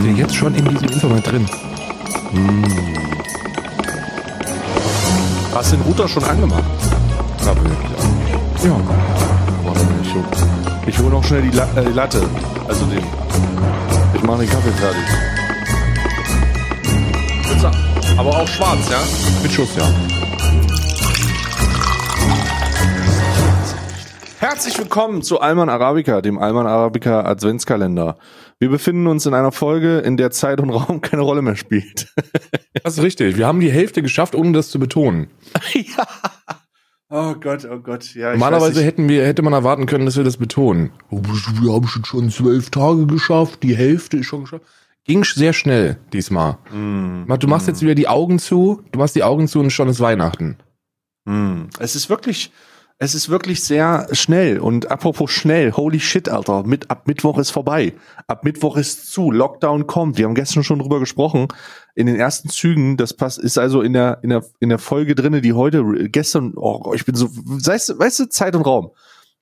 sind wir jetzt schon in diesem Internet drin. Hast du den Router schon angemacht? Aber, ja. ja. Warte, ich hol, ich hol noch schnell die, La äh, die Latte. Also den. Ich mache den Kaffee fertig. Pizza. Aber auch schwarz, ja? Mit Schuss, ja. Herzlich willkommen zu Alman Arabica, dem Alman Arabica Adventskalender. Wir befinden uns in einer Folge, in der Zeit und Raum keine Rolle mehr spielt. Das ist richtig. Wir haben die Hälfte geschafft, ohne das zu betonen. ja. Oh Gott, oh Gott. Ja, ich Normalerweise hätten wir, hätte man erwarten können, dass wir das betonen. Oh, Wir haben schon schon zwölf Tage geschafft, die Hälfte ist schon geschafft. Ging sehr schnell diesmal. Mm, Du machst jetzt wieder die Augen zu, du machst die Augen zu und schon ist Weihnachten. mm. Es ist wirklich, es ist wirklich sehr schnell. Und apropos schnell, holy shit, Alter. Mit, ab Mittwoch ist vorbei. Ab Mittwoch ist zu. Lockdown kommt. Wir haben gestern schon drüber gesprochen. In den ersten Zügen, das passt, ist also in der, in der, in der Folge drinne, die heute, gestern, oh, ich bin so, weißt du, weißt du, Zeit und Raum.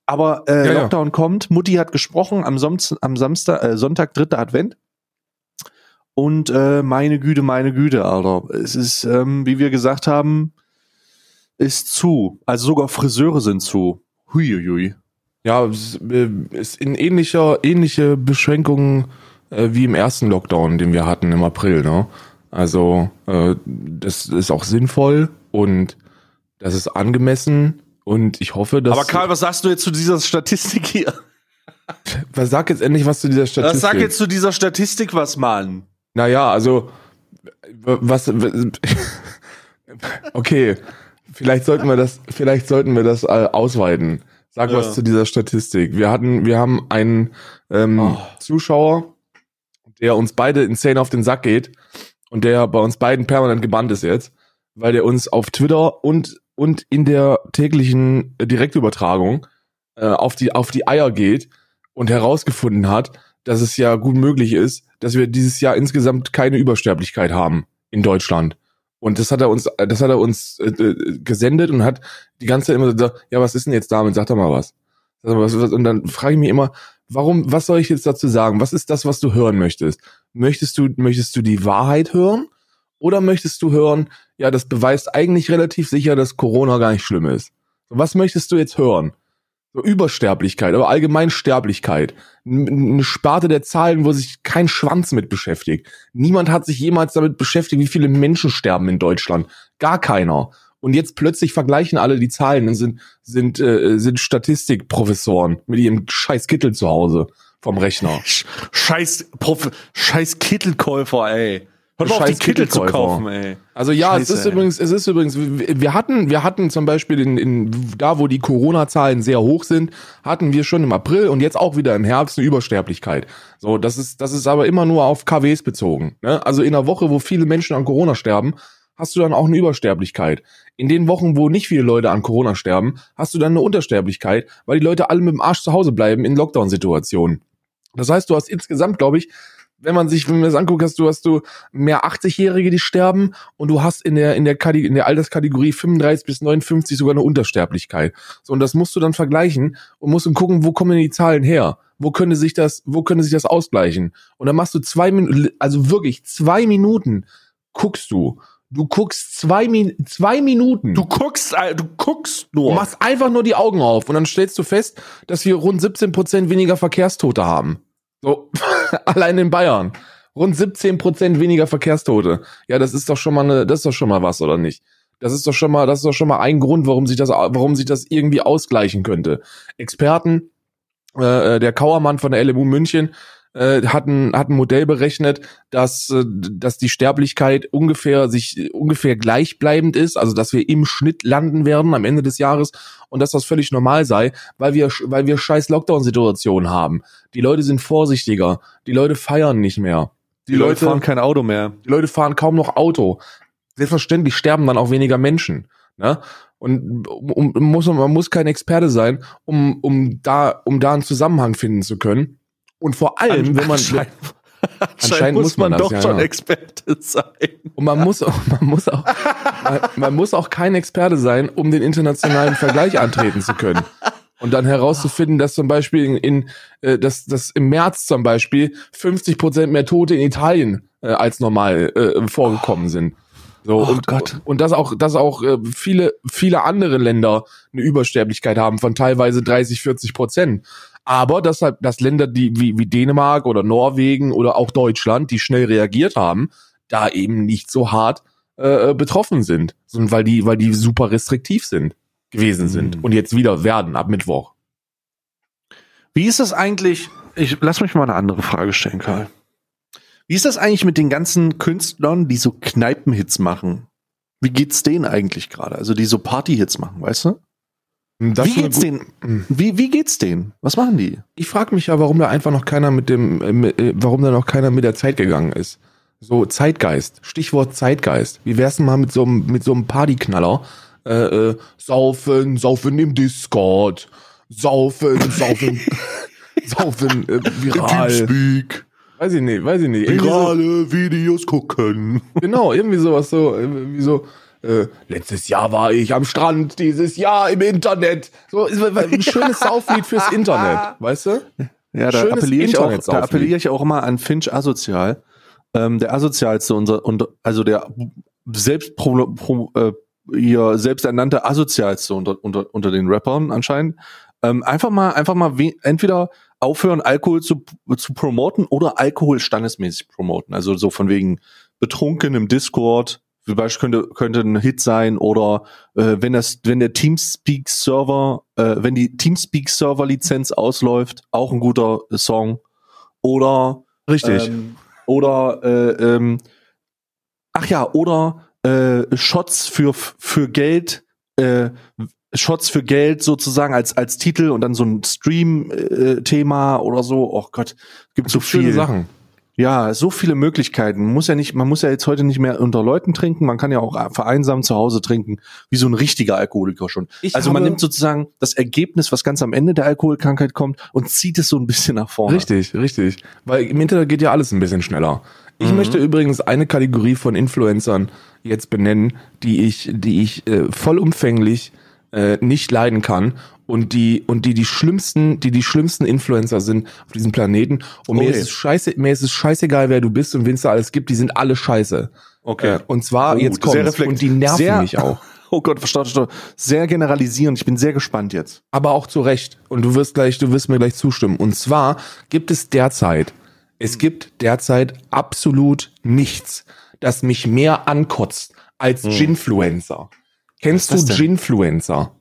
Aber äh, Ja, ja. Lockdown kommt. Mutti hat gesprochen am, Soms am Samstag, äh, Sonntag, dritter Advent. Und äh, meine Güte, meine Güte, Alter. Es ist, ähm, wie wir gesagt haben, ist zu. Also sogar Friseure sind zu. Huiuiui. Ja, es äh, ist in ähnlicher, ähnliche Beschränkungen äh, wie im ersten Lockdown, den wir hatten im April, ne? Also, äh, das ist auch sinnvoll und das ist angemessen und ich hoffe, dass. Aber Karl, was sagst du jetzt zu dieser Statistik hier? was sag jetzt endlich was zu dieser Statistik? Was sag jetzt zu dieser Statistik was, Mann? Naja, also, was, okay, vielleicht sollten wir das, vielleicht sollten wir das äh, ausweiten. Sag Ja. was zu dieser Statistik. Wir hatten, wir haben einen ähm, Oh. Zuschauer, der uns beide insane auf den Sack geht und der bei uns beiden permanent gebannt ist jetzt, weil der uns auf Twitter und und in der täglichen äh, Direktübertragung äh, auf die auf die Eier geht und herausgefunden hat, dass es ja gut möglich ist, dass wir dieses Jahr insgesamt keine Übersterblichkeit haben in Deutschland. Und das hat er uns, das hat er uns äh, äh, gesendet und hat die ganze Zeit immer gesagt, ja, was ist denn jetzt damit? Sag doch mal was. Und dann frage ich mich immer, warum, was soll ich jetzt dazu sagen? Was ist das, was du hören möchtest? Möchtest du, möchtest du die Wahrheit hören? Oder möchtest du hören, ja, das beweist eigentlich relativ sicher, dass Corona gar nicht schlimm ist? Was möchtest du jetzt hören? So Übersterblichkeit, aber allgemein Sterblichkeit. Eine Sparte der Zahlen, wo sich kein Schwanz mit beschäftigt. Niemand hat sich jemals damit beschäftigt, wie viele Menschen sterben in Deutschland. Gar keiner. Und jetzt plötzlich vergleichen alle die Zahlen und sind, sind, äh, sind Statistikprofessoren mit ihrem scheiß Kittel zu Hause vom Rechner. Sch- Scheiß, Prof scheiß Kittelkäufer, ey. Hört mal auf, die Kittel zu kaufen, ey. Also ja, Scheiße, es ist ey. übrigens, es ist übrigens, wir wir hatten, wir hatten zum Beispiel in, in da, wo die Corona-Zahlen sehr hoch sind, hatten wir schon im April und jetzt auch wieder im Herbst eine Übersterblichkeit. So, das ist, das ist aber immer nur auf KWs bezogen. Ne? Also in einer Woche, wo viele Menschen an Corona sterben, hast du dann auch eine Übersterblichkeit. In den Wochen, wo nicht viele Leute an Corona sterben, hast du dann eine Untersterblichkeit, weil die Leute alle mit dem Arsch zu Hause bleiben in Lockdown-Situationen. Das heißt, du hast insgesamt, glaube ich, wenn man sich, wenn man das anguckt, hast du, hast du mehr 80-Jährige, die sterben und du hast in der, in der, Kate- in der Alterskategorie 35 bis 59 sogar eine Untersterblichkeit. So, und das musst du dann vergleichen und musst dann gucken, wo kommen denn die Zahlen her? Wo könnte sich das, wo könnte sich das ausgleichen? Und dann machst du zwei Minuten, also wirklich zwei Minuten guckst du. Du guckst zwei, Min zwei Minuten. Du guckst, du guckst Du nur. machst einfach nur die Augen auf und dann stellst du fest, dass wir rund 17 Prozent weniger Verkehrstote haben. So, allein in Bayern. Rund 17 Prozent weniger Verkehrstote. Ja, das ist doch schon mal eine, das ist doch schon mal was, oder nicht? Das ist doch schon mal, das ist doch schon mal ein Grund, warum sich das, warum sich das irgendwie ausgleichen könnte. Experten, äh, der Kauermann von der LMU München, äh, hat, ein, hat ein Modell berechnet, dass, äh, dass die Sterblichkeit ungefähr sich ungefähr gleichbleibend ist, also dass wir im Schnitt landen werden am Ende des Jahres und dass das völlig normal sei, weil wir weil wir scheiß Lockdown-Situationen haben. Die Leute sind vorsichtiger, die Leute feiern nicht mehr. die Leute fahren kein Auto mehr. Die Leute fahren kaum noch Auto. Selbstverständlich sterben dann auch weniger Menschen. Ne? Und um, um, muss, man muss kein Experte sein, um, um, da, um da einen Zusammenhang finden zu können. Und vor allem, wenn man, Anscheinend, muss man das, doch ja, schon ja. Experte sein. und man muss auch, man muss auch, man, man muss auch kein Experte sein, um den internationalen Vergleich antreten zu können. Und dann herauszufinden, dass zum Beispiel in, in äh, dass, dass im März zum Beispiel 50 Prozent mehr Tote in Italien äh, als normal äh, vorgekommen sind. So, Oh und, Gott. und dass auch, dass auch äh, viele, viele andere Länder eine Übersterblichkeit haben von teilweise 30, 40 Prozent. Aber dass halt, dass Länder, die wie, wie Dänemark oder Norwegen oder auch Deutschland, die schnell reagiert haben, da eben nicht so hart äh, betroffen sind, sondern weil die, weil die super restriktiv sind, gewesen sind Mhm. und jetzt wieder werden ab Mittwoch. Wie ist das eigentlich? Ich lass mich mal eine andere Frage stellen, Karl. Wie ist das eigentlich mit den ganzen Künstlern, die so Kneipenhits machen? Wie geht's denen eigentlich gerade? Also die so Partyhits machen, weißt du? Das wie geht's denen? Wie, wie geht's denen? Was machen die? Ich frage mich ja, warum da einfach noch keiner mit dem, äh, äh, warum da noch keiner mit der Zeit gegangen ist. So Zeitgeist, Stichwort Zeitgeist. Wie wär's denn mal mit so einem, mit so einem Partyknaller? Äh, äh, saufen, saufen im Discord, saufen, saufen, saufen äh, viral. Teamspeak, Weiß ich nicht, weiß ich nicht. Irgendwie so, virale Videos gucken. genau, irgendwie sowas so, wie so. Äh, letztes Jahr war ich am Strand, dieses Jahr im Internet. So ein schönes Sauflied fürs Internet, weißt du? Ja, da appelliere, ich auch, da Internetsauflied. appelliere ich auch immer an Finch Asozial. Ähm, der asozialste unser, und, also der selbst pro, pro, äh, ihr selbsternannte asozialste unter, unter, unter den Rappern anscheinend. Ähm, einfach mal, einfach mal we entweder aufhören, Alkohol zu, zu promoten oder Alkohol standesmäßig promoten. Also so von wegen betrunken im Discord, zum Beispiel könnte, könnte ein Hit sein oder äh, wenn das, wenn der Teamspeak-Server, äh, wenn die Teamspeak-Server-Lizenz ausläuft, auch ein guter Song. Oder Richtig. ähm, oder äh, ähm, ach ja, oder äh, Shots für für Geld, äh, Shots für Geld sozusagen als als Titel und dann so ein Stream-Thema oder so. Oh Gott, gibt so Schöne viel. Sachen. Ja, so viele Möglichkeiten. Man muss ja nicht, man muss ja jetzt heute nicht mehr unter Leuten trinken. Man kann ja auch vereinsamt zu Hause trinken, wie so ein richtiger Alkoholiker schon. Ich also man nimmt sozusagen das Ergebnis, was ganz am Ende der Alkoholkrankheit kommt, und zieht es so ein bisschen nach vorne. Richtig, richtig. Weil im Internet geht ja alles ein bisschen schneller. Ich Mhm. möchte übrigens eine Kategorie von Influencern jetzt benennen, die ich, die ich äh, vollumfänglich äh, nicht leiden kann und die und die die schlimmsten, die die schlimmsten Influencer sind auf diesem Planeten. Und mir Okay. ist es scheiße, mir ist es scheißegal, wer du bist und wen es da alles gibt. Die sind alle scheiße. Okay. Äh, und zwar Oh, jetzt kommt und die nerven sehr- mich auch. Oh Gott, verstaut, verstaut. Sehr generalisierend. Ich bin sehr gespannt jetzt. aber auch zu Recht. Und du wirst gleich, du wirst mir gleich zustimmen. Und zwar gibt es derzeit, es gibt derzeit absolut nichts, das mich mehr ankotzt als Ginfluencer. Kennst du? Ginfluencer?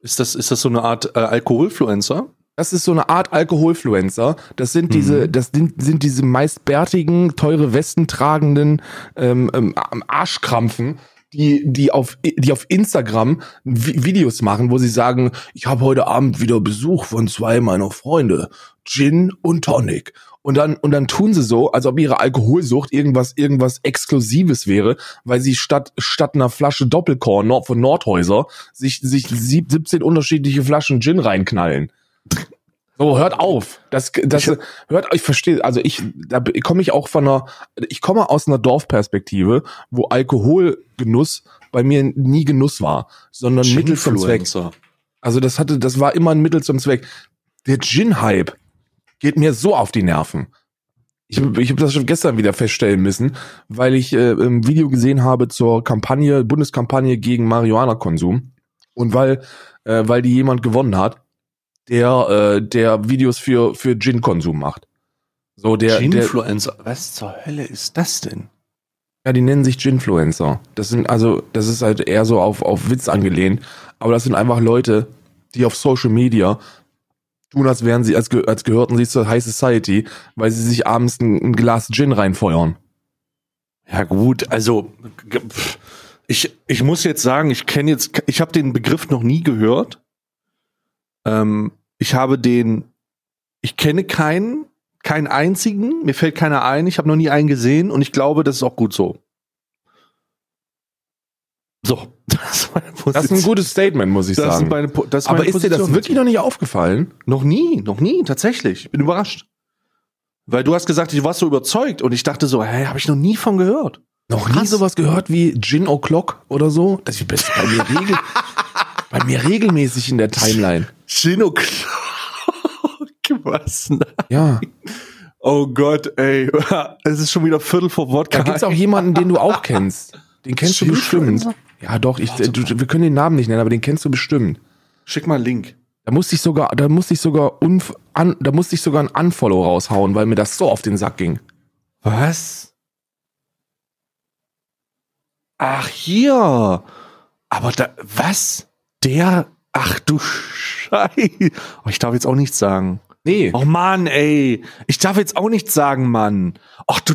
Ist das, ist das so eine Art äh, Alkoholfluencer? Das ist so eine Art Alkoholfluencer. Das sind diese, Mhm. das sind, sind diese meist bärtigen, teure Westen tragenden ähm, ähm, Arschkrampfen, die, die auf, die auf Instagram Vi- Videos machen, wo sie sagen, ich habe heute Abend wieder Besuch von zwei meiner Freunde, Gin und Tonic. Und dann, und dann tun sie so, als ob ihre Alkoholsucht irgendwas, irgendwas Exklusives wäre, weil sie statt, statt einer Flasche Doppelkorn Nord- von Nordhäuser sich, sich sieb- 17 unterschiedliche Flaschen Gin reinknallen. So, hört auf. Das, das, hört, ich verstehe, also ich, da komme ich auch von einer, ich komme aus einer Dorfperspektive, wo Alkoholgenuss bei mir nie Genuss war, sondern Mittel zum Zweck. Also das hatte, das war immer ein Mittel zum Zweck. Der Gin-Hype geht mir so auf die Nerven. Ich, ich habe das schon gestern wieder feststellen müssen, weil ich äh, ein Video gesehen habe zur Kampagne, Bundeskampagne gegen Marihuana-Konsum und weil, äh, weil die jemand gewonnen hat, der, äh, der Videos für, für Gin-Konsum macht. So, der, der, Ginfluencer. Was zur Hölle ist das denn? ja, die nennen sich Ginfluencer. Das sind also, das ist halt eher so auf, auf Witz angelehnt, aber das sind einfach Leute, die auf Social Media tun, als wären sie, als, als gehörten sie zur High Society, weil sie sich abends ein, ein Glas Gin reinfeuern. Ja gut, also ich, ich muss jetzt sagen, ich kenne jetzt, ich habe den Begriff noch nie gehört. Ähm, ich habe den, ich kenne keinen, keinen einzigen, mir fällt keiner ein, ich habe noch nie einen gesehen und ich glaube, das ist auch gut so. So, das, war meine Das ist ein gutes Statement, muss ich das sagen. ist meine, das ist aber ist dir das wirklich noch nicht aufgefallen? Noch nie, noch nie, tatsächlich. Ich bin überrascht. Weil du hast gesagt, du warst so überzeugt und ich dachte so, hä, habe ich noch nie von gehört. Noch nie Krass. sowas gehört wie Gin O'Clock oder so? Das ist bei mir, regel bei mir regelmäßig in der Timeline. Gin O'Clock. Was? Ja. Oh Gott, ey. Es ist schon wieder Viertel vor Wodka. Da gibt's auch jemanden, den du auch kennst. Den kennst du bestimmt. Ja, doch, ich, du, wir können den Namen nicht nennen, aber den kennst du bestimmt. Schick mal einen Link. Da musste ich sogar, da musste ich sogar unf an, da musste ich sogar ein Unfollow raushauen, weil mir das so auf den Sack ging. Was? Ach, hier. Aber da, was? Der, ach du Scheiße. Oh, ich darf jetzt auch nichts sagen. Nee. Oh Mann, ey. Ich darf jetzt auch nichts sagen, Mann. Ach du,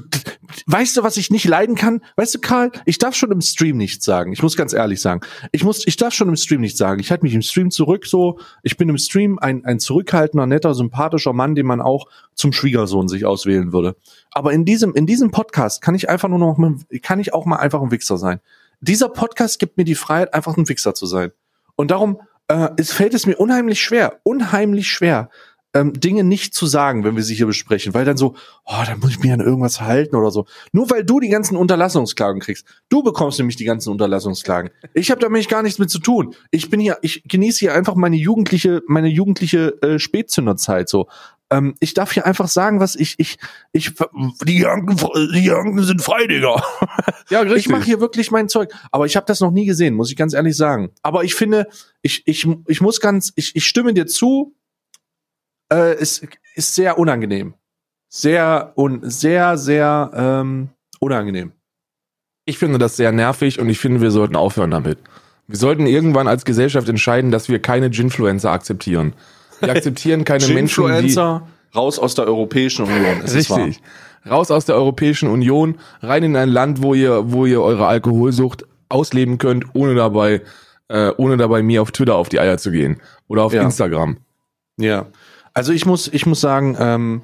weißt du, was ich nicht leiden kann? Weißt du, Karl, ich darf schon im Stream nichts sagen. Ich muss ganz ehrlich sagen. Ich muss, ich darf schon im Stream nichts sagen. Ich halte mich im Stream zurück, so. Ich bin im Stream ein, ein zurückhaltender, netter, sympathischer Mann, den man auch zum Schwiegersohn sich auswählen würde. Aber in diesem, in diesem Podcast kann ich einfach nur noch, mal- kann ich auch mal einfach ein Wichser sein. Dieser Podcast gibt mir die Freiheit, einfach ein Wichser zu sein. Und darum, äh, es fällt es mir unheimlich schwer, unheimlich schwer, ähm, Dinge nicht zu sagen, wenn wir sie hier besprechen, weil dann so, oh, dann muss ich mich an irgendwas halten oder so. Nur weil du die ganzen Unterlassungsklagen kriegst. Du bekommst nämlich die ganzen Unterlassungsklagen. Ich habe damit gar nichts mit zu tun. Ich bin hier, ich genieße hier einfach meine jugendliche, meine jugendliche äh, Spätzünderzeit so. Ähm, ich darf hier einfach sagen, was ich, ich, ich, die Janken, die Janken sind frei, Digga. Ja, Ich mache hier wirklich mein Zeug, aber ich habe das noch nie gesehen, muss ich ganz ehrlich sagen. Aber ich finde, ich, ich, ich muss ganz, ich, ich stimme dir zu. Äh, es ist sehr unangenehm, sehr un, sehr sehr ähm, unangenehm. Ich finde das sehr nervig und ich finde, wir sollten aufhören damit. Wir sollten irgendwann als Gesellschaft entscheiden, dass wir keine Ginfluencer akzeptieren. Wir akzeptieren keine Menschen, die raus aus der Europäischen Union. Ist. Richtig. Raus aus der Europäischen Union, rein in ein Land, wo ihr, wo ihr eure Alkoholsucht ausleben könnt, ohne dabei, äh, ohne dabei mir auf Twitter auf die Eier zu gehen. Oder auf Ja. Instagram. Ja. Also ich muss, ich muss sagen, ähm,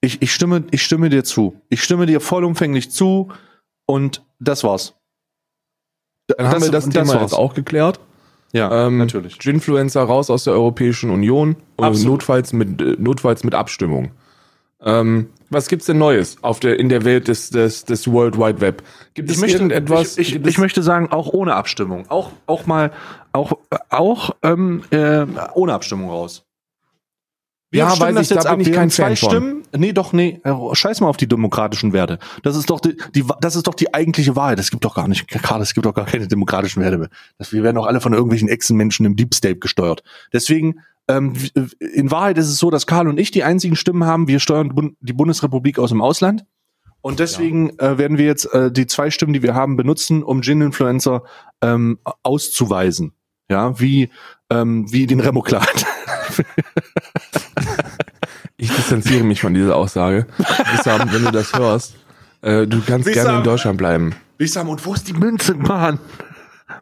ich, ich stimme, ich stimme dir zu. Ich stimme dir vollumfänglich zu und das war's. Dann haben wir das, Thema war's. jetzt auch geklärt. Ja, Ähm, natürlich. Ginfluencer raus aus der Europäischen Union und notfalls mit, äh, notfalls mit Abstimmung. Ähm, was gibt's denn Neues auf der, in der Welt des, des, des World Wide Web? Gibt es irgendetwas? Ich, ich, ich möchte sagen, auch ohne Abstimmung. Auch, auch mal, auch, auch ähm, äh, ohne Abstimmung raus. Ja, stimmen weiß ich, da bin ich Wir kein zwei Fan von. Stimmen. Nee, doch, nee. äh, Scheiß mal auf die demokratischen Werte. Das ist doch die, die, das ist doch die eigentliche Wahrheit. Es gibt doch gar nicht, gerade es gibt doch gar keine demokratischen Werte mehr. Das, wir werden doch alle von irgendwelchen Echsenmenschen im Deep State gesteuert. Deswegen, ähm, in Wahrheit ist es so, dass Karl und ich die einzigen Stimmen haben. Wir steuern die Bundesrepublik aus dem Ausland. Und deswegen äh, werden wir jetzt äh, die zwei Stimmen, die wir haben, benutzen, um Gin-Influencer ähm, auszuweisen. Ja, wie, ähm, wie den Remoklat. Ich distanziere mich von dieser Aussage. Wissam, wenn du das hörst, äh, du kannst Wissam. gerne in Deutschland bleiben. Wissam, und wo ist die Münze, Mann?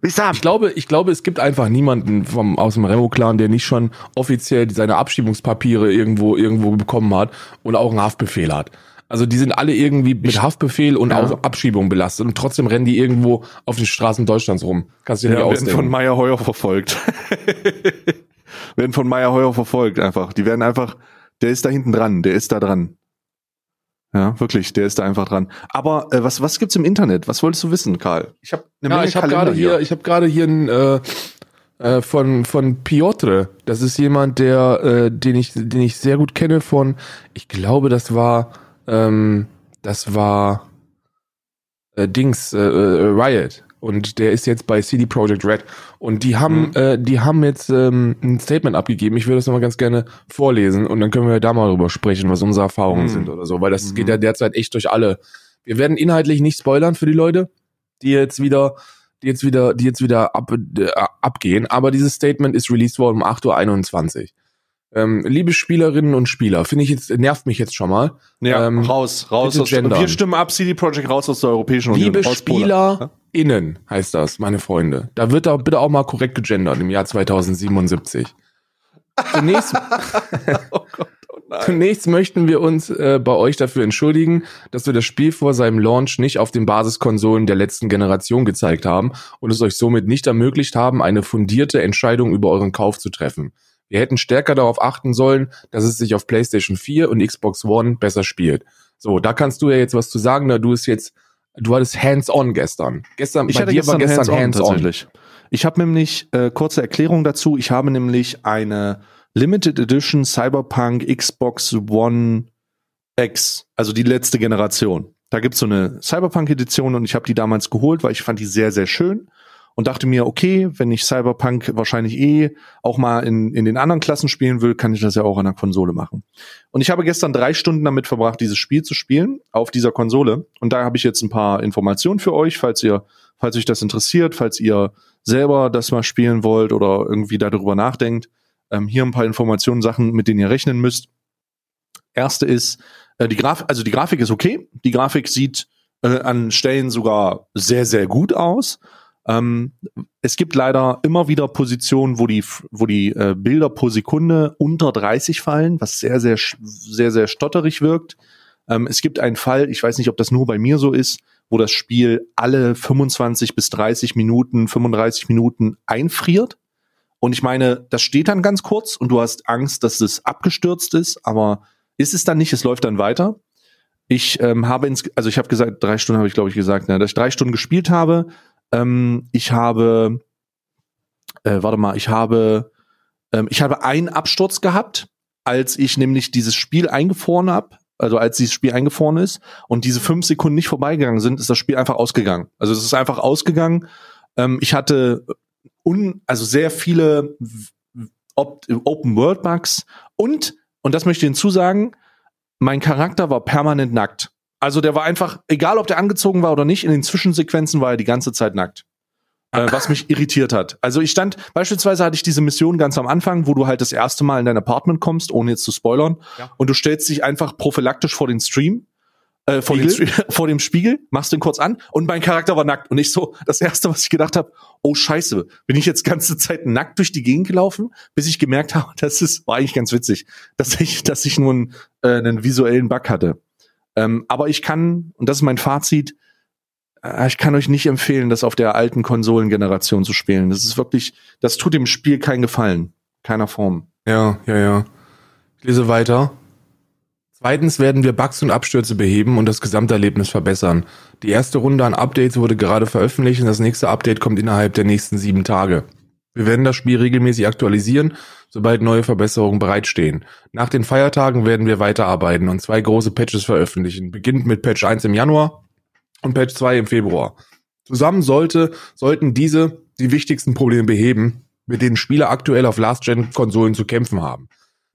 Wissam. Ich glaube, ich glaube, es gibt einfach niemanden vom, aus dem Remo-Clan, der nicht schon offiziell seine Abschiebungspapiere irgendwo, irgendwo bekommen hat und auch einen Haftbefehl hat. Also die sind alle irgendwie mit Haftbefehl und Ja. auch Abschiebung belastet und trotzdem rennen die irgendwo auf den Straßen Deutschlands rum. Kannst du dir Ja, nicht werden von ausdenken. Meyer Heuer verfolgt. werden von Meyer Heuer verfolgt einfach. Die werden einfach, der ist da hinten dran, der ist da dran. Ja, wirklich, der ist da einfach dran. Aber äh, was was gibt's im Internet? Was wolltest du wissen, Karl? Ich habe eine Ja, Menge ich habe Kalender gerade hier, ich habe gerade hier ein äh, äh, von von Piotr. Das ist jemand, der äh, den ich den ich sehr gut kenne von. Ich glaube, das war ähm, das war äh, Dings äh, äh, Riot und der ist jetzt bei CD Projekt Red und die haben Mhm. äh, die haben jetzt ähm, ein Statement abgegeben. Ich würde das nochmal ganz gerne vorlesen und dann können wir da mal drüber sprechen, was unsere Erfahrungen Mhm. sind oder so, weil das Mhm. geht ja derzeit echt durch alle. Wir werden inhaltlich nicht spoilern für die Leute, die jetzt wieder die jetzt wieder die jetzt wieder ab, äh, abgehen, aber dieses Statement ist released worden um 8:21 Uhr. Ähm, liebe Spielerinnen und Spieler, finde ich jetzt nervt mich jetzt schon mal. Ja, Ähm, raus, raus. Aus, gendern. wir stimmen ab, CD Projekt raus aus der Europäischen Union. Liebe. SpielerInnen heißt das, meine Freunde. Da wird da bitte auch mal korrekt gegendert im Jahr 2077. Zunächst, Oh Gott, oh zunächst möchten wir uns äh, bei euch dafür entschuldigen, dass wir das Spiel vor seinem Launch nicht auf den Basiskonsolen der letzten Generation gezeigt haben und es euch somit nicht ermöglicht haben, eine fundierte Entscheidung über euren Kauf zu treffen. Wir hätten stärker darauf achten sollen, dass es sich auf PlayStation 4 und Xbox One besser spielt. So, da kannst du ja jetzt was zu sagen, da du es jetzt, du hattest hands-on gestern. Gestern, Ich bei hatte dir gestern, war gestern hands-on tatsächlich. Ich habe nämlich, äh, kurze Erklärung dazu, ich habe nämlich eine Limited Edition Cyberpunk Xbox One X, also die letzte Generation. Da gibt's so eine Cyberpunk-Edition und ich habe die damals geholt, weil ich fand die sehr, sehr schön und dachte mir, okay, wenn ich Cyberpunk wahrscheinlich eh auch mal in, in den anderen Klassen spielen will, kann ich das ja auch an der Konsole machen. Und ich habe gestern drei Stunden damit verbracht, dieses Spiel zu spielen auf dieser Konsole. Und da habe ich jetzt ein paar Informationen für euch, falls ihr, falls euch das interessiert, falls ihr selber das mal spielen wollt oder irgendwie darüber nachdenkt. Ähm, hier ein paar Informationen, Sachen, mit denen ihr rechnen müsst. Erste ist, äh, die Grafik, also die Grafik ist okay. Die Grafik sieht äh, an Stellen sogar sehr, sehr gut aus. Ähm, es gibt leider immer wieder Positionen, wo die, wo die äh, Bilder pro Sekunde unter 30 fallen, was sehr, sehr, sehr, sehr stotterig wirkt. Ähm, es gibt einen Fall, ich weiß nicht, ob das nur bei mir so ist, wo das Spiel alle 25 bis 30 Minuten, 35 Minuten einfriert. Und ich meine, das steht dann ganz kurz und du hast Angst, dass es abgestürzt ist, aber ist es dann nicht, es läuft dann weiter. Ich ähm, habe ins, also ich habe gesagt, drei Stunden habe ich glaube ich gesagt, ne, dass ich drei Stunden gespielt habe, ähm, ich habe, äh, warte mal, ich habe, ähm, ich habe einen Absturz gehabt, als ich nämlich dieses Spiel eingefroren habe. Also als dieses Spiel eingefroren ist und diese fünf Sekunden nicht vorbeigegangen sind, ist das Spiel einfach ausgegangen. Also es ist einfach ausgegangen. Ähm, ich hatte un, also sehr viele Open World Bugs und und das möchte ich hinzusagen, mein Charakter war permanent nackt. Also der war einfach, egal ob der angezogen war oder nicht, in den Zwischensequenzen war er die ganze Zeit nackt. Äh, was mich irritiert hat. Also ich stand, beispielsweise hatte ich diese Mission ganz am Anfang, wo du halt das erste Mal in dein Apartment kommst, ohne jetzt zu spoilern, ja. und du stellst dich einfach prophylaktisch vor den Stream, äh, vor, den, vor dem Spiegel, machst den kurz an und mein Charakter war nackt. Und ich so, das erste, was ich gedacht habe, oh scheiße, bin ich jetzt ganze Zeit nackt durch die Gegend gelaufen, bis ich gemerkt habe, das ist, war eigentlich ganz witzig, dass ich, dass ich nur einen, äh, einen visuellen Bug hatte. Ähm, aber ich kann, und das ist mein Fazit, äh, ich kann euch nicht empfehlen, das auf der alten Konsolengeneration zu spielen. Das ist wirklich, das tut dem Spiel keinen Gefallen. Keiner Form. Ja, ja, ja. Ich lese weiter. Zweitens werden wir Bugs und Abstürze beheben und das Gesamterlebnis verbessern. Die erste Runde an Updates wurde gerade veröffentlicht und das nächste Update kommt innerhalb der nächsten sieben Tage. Wir werden das Spiel regelmäßig aktualisieren, sobald neue Verbesserungen bereitstehen. Nach den Feiertagen werden wir weiterarbeiten und zwei große Patches veröffentlichen. Beginnt mit Patch 1 im Januar und Patch 2 im Februar. Zusammen sollte, sollten diese die wichtigsten Probleme beheben, mit denen Spieler aktuell auf Last-Gen-Konsolen zu kämpfen haben.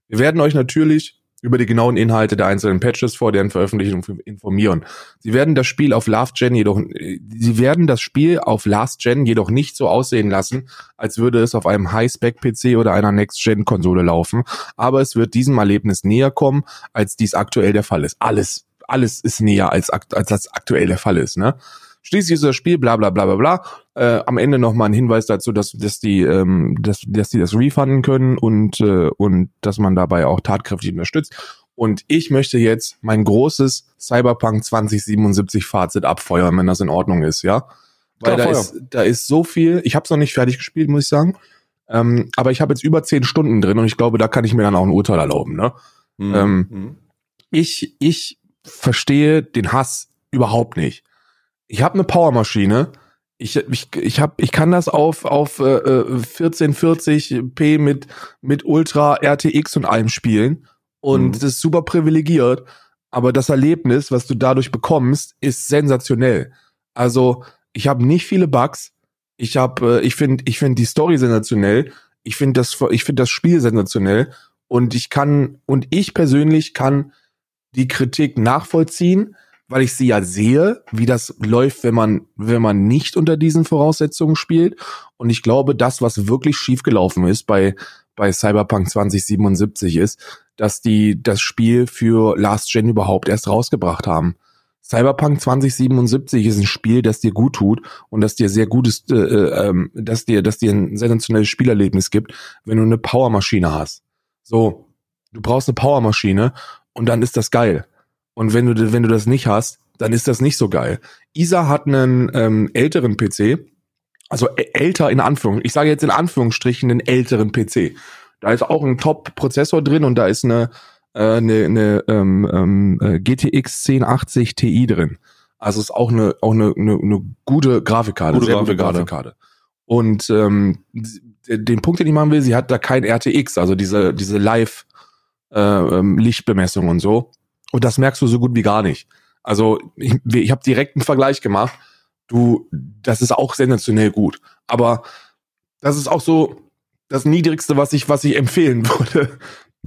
Wir werden euch natürlich über die genauen Inhalte der einzelnen Patches vor deren Veröffentlichung informieren. Sie werden das Spiel auf Last Gen jedoch, sie werden das Spiel auf Last Gen jedoch nicht so aussehen lassen, als würde es auf einem High-Spec-PC oder einer Next-Gen-Konsole laufen, aber es wird diesem Erlebnis näher kommen, als dies aktuell der Fall ist. Alles, alles ist näher als, als das aktuell der Fall ist, ne? Schließlich ist das Spiel, bla bla bla bla bla. Äh, am Ende nochmal ein Hinweis dazu, dass, dass die, ähm, dass, dass die das refunden können und, äh, und dass man dabei auch tatkräftig unterstützt. Und ich möchte jetzt mein großes Cyberpunk 2077 Fazit abfeuern, wenn das in Ordnung ist, ja. Weil da ist, da ist so viel, ich habe es noch nicht fertig gespielt, muss ich sagen. Ähm, aber ich habe jetzt über zehn Stunden drin und ich glaube, da kann ich mir dann auch ein Urteil erlauben. Ne? Mhm. Ähm, mhm. ich, ich verstehe den Hass überhaupt nicht ich habe eine Powermaschine. Ich, ich, ich, hab, ich kann das auf, auf äh, 1440p mit, mit Ultra RTX und allem spielen. Und mhm. das ist super privilegiert. Aber das Erlebnis, was du dadurch bekommst, ist sensationell. Also, ich habe nicht viele Bugs. Ich habe, äh, ich finde, ich finde die Story sensationell. Ich finde das, ich finde das Spiel sensationell. Und ich kann, und ich persönlich kann die Kritik nachvollziehen weil ich sie ja sehe, wie das läuft, wenn man, wenn man nicht unter diesen Voraussetzungen spielt. Und ich glaube, das, was wirklich schiefgelaufen ist bei, bei Cyberpunk 2077 ist, dass die das Spiel für Last Gen überhaupt erst rausgebracht haben. Cyberpunk 2077 ist ein Spiel, das dir gut tut und das dir sehr gutes, äh, äh, ähm, dass dir, dass dir ein sensationelles Spielerlebnis gibt, wenn du eine Powermaschine hast. So, du brauchst eine Powermaschine und dann ist das geil. Und wenn du, wenn du das nicht hast, dann ist das nicht so geil. Isa hat einen ähm, älteren PC, also älter in Anführungsstrichen, ich sage jetzt in Anführungsstrichen einen älteren PC. Da ist auch ein Top-Prozessor drin und da ist eine, äh, eine, eine ähm, ähm, äh, GTX 1080 Ti drin. Also ist auch eine, auch eine, eine, eine gute Grafikkarte, gute sehr Grafikkarte. gute Grafikkarte. Und ähm, den Punkt, den ich machen will, sie hat da kein RTX, also diese, diese Live äh, ähm, Lichtbemessung und so. Und das merkst du so gut wie gar nicht. Also ich, ich habe direkt einen Vergleich gemacht. Du, das ist auch sensationell gut. Aber das ist auch so das Niedrigste, was ich, was ich empfehlen würde.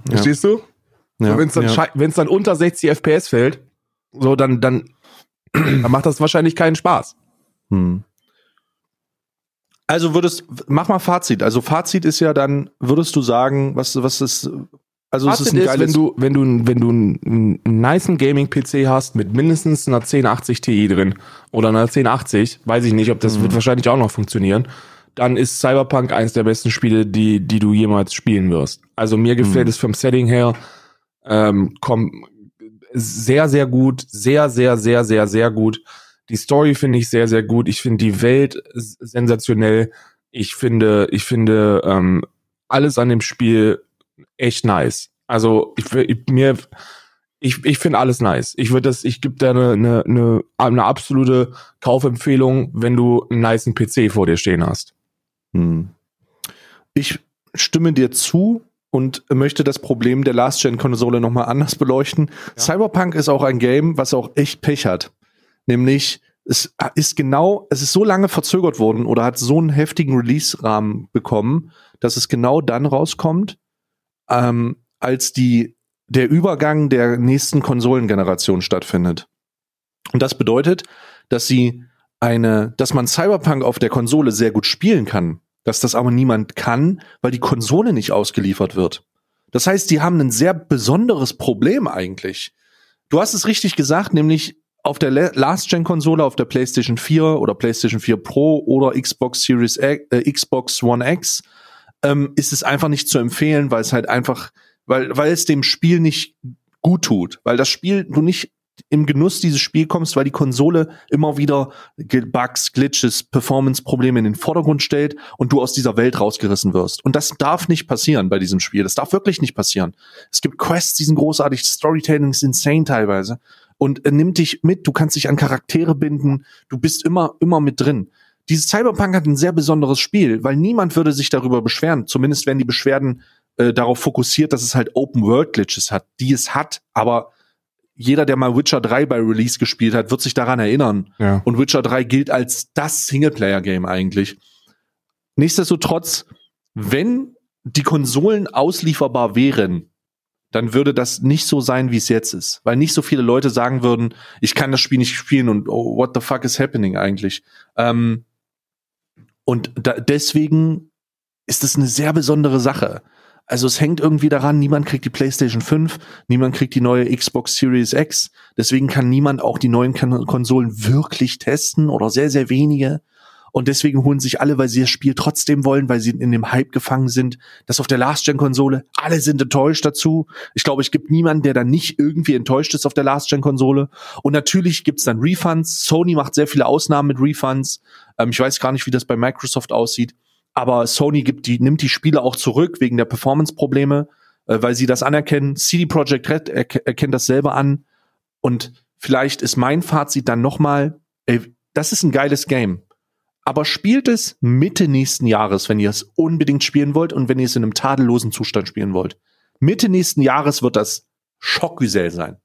Ja. Verstehst du? Ja, so, wenn es dann, ja. wenn's dann unter 60 FPS fällt, so dann, dann, dann macht das wahrscheinlich keinen Spaß. Hm. Also würdest, mach mal Fazit. Also Fazit ist ja dann, würdest du sagen, was, was ist, also Fazit es ist, ein ist wenn du, wenn du, wenn du einen, einen niceen Gaming-PC hast mit mindestens einer 1080 Ti drin oder einer 1080, weiß ich nicht, ob das mhm. wird wahrscheinlich auch noch funktionieren, dann ist Cyberpunk eins der besten Spiele, die, die du jemals spielen wirst. Also mir gefällt mhm. es vom Setting her, ähm, komm, sehr, sehr gut, sehr, sehr, sehr, sehr, sehr gut. Die Story finde ich sehr, sehr gut. Ich finde die Welt sensationell. Ich finde, ich finde ähm, alles an dem Spiel echt nice. Also ich, ich mir ich, ich finde alles nice. Ich würde das, ich gebe da eine, eine, eine, eine absolute Kaufempfehlung, wenn du einen niceen PC vor dir stehen hast. Hm. Ich stimme dir zu und möchte das Problem der Last-Gen-Konsole nochmal anders beleuchten. Ja. Cyberpunk ist auch ein Game, was auch echt Pech hat. Nämlich, es ist genau, es ist so lange verzögert worden oder hat so einen heftigen Release-Rahmen bekommen, dass es genau dann rauskommt, ähm, als die, der Übergang der nächsten Konsolengeneration stattfindet. Und das bedeutet, dass sie eine, dass man Cyberpunk auf der Konsole sehr gut spielen kann, dass das aber niemand kann, weil die Konsole nicht ausgeliefert wird. Das heißt, die haben ein sehr besonderes Problem eigentlich. Du hast es richtig gesagt, nämlich auf der Last-Gen-Konsole, auf der PlayStation 4 oder PlayStation 4 Pro oder Xbox Series X, äh, Xbox One X ähm, ist es einfach nicht zu empfehlen, weil es halt einfach, weil, weil es dem Spiel nicht gut tut, weil das Spiel du nicht im Genuss dieses Spiel kommst, weil die Konsole immer wieder Bugs, Glitches, Performance-Probleme in den Vordergrund stellt und du aus dieser Welt rausgerissen wirst. Und das darf nicht passieren bei diesem Spiel. Das darf wirklich nicht passieren. Es gibt Quests, die sind großartig, Storytelling ist insane teilweise und äh, nimmt dich mit, du kannst dich an Charaktere binden, du bist immer, immer mit drin. Dieses Cyberpunk hat ein sehr besonderes Spiel, weil niemand würde sich darüber beschweren. Zumindest werden die Beschwerden äh, darauf fokussiert, dass es halt Open-World-Glitches hat, die es hat, aber jeder, der mal Witcher 3 bei Release gespielt hat, wird sich daran erinnern. Ja. Und Witcher 3 gilt als das Singleplayer-Game eigentlich. Nichtsdestotrotz, wenn die Konsolen auslieferbar wären, dann würde das nicht so sein, wie es jetzt ist. Weil nicht so viele Leute sagen würden, ich kann das Spiel nicht spielen und oh, what the fuck is happening eigentlich? Ähm, und da, deswegen ist das eine sehr besondere Sache. Also es hängt irgendwie daran, niemand kriegt die PlayStation 5, niemand kriegt die neue Xbox Series X. Deswegen kann niemand auch die neuen Konsolen wirklich testen oder sehr, sehr wenige. Und deswegen holen sich alle, weil sie das Spiel trotzdem wollen, weil sie in dem Hype gefangen sind, das auf der Last-Gen-Konsole. Alle sind enttäuscht dazu. Ich glaube, es gibt niemanden, der dann nicht irgendwie enttäuscht ist auf der Last-Gen-Konsole. Und natürlich gibt's dann Refunds. Sony macht sehr viele Ausnahmen mit Refunds. Ähm, ich weiß gar nicht, wie das bei Microsoft aussieht. Aber Sony gibt die, nimmt die Spiele auch zurück wegen der Performance-Probleme, äh, weil sie das anerkennen. CD Projekt Red erk erkennt das selber an. Und vielleicht ist mein Fazit dann nochmal, ey, das ist ein geiles Game aber spielt es Mitte nächsten Jahres, wenn ihr es unbedingt spielen wollt und wenn ihr es in einem tadellosen Zustand spielen wollt. Mitte nächsten Jahres wird das Schockgesell sein.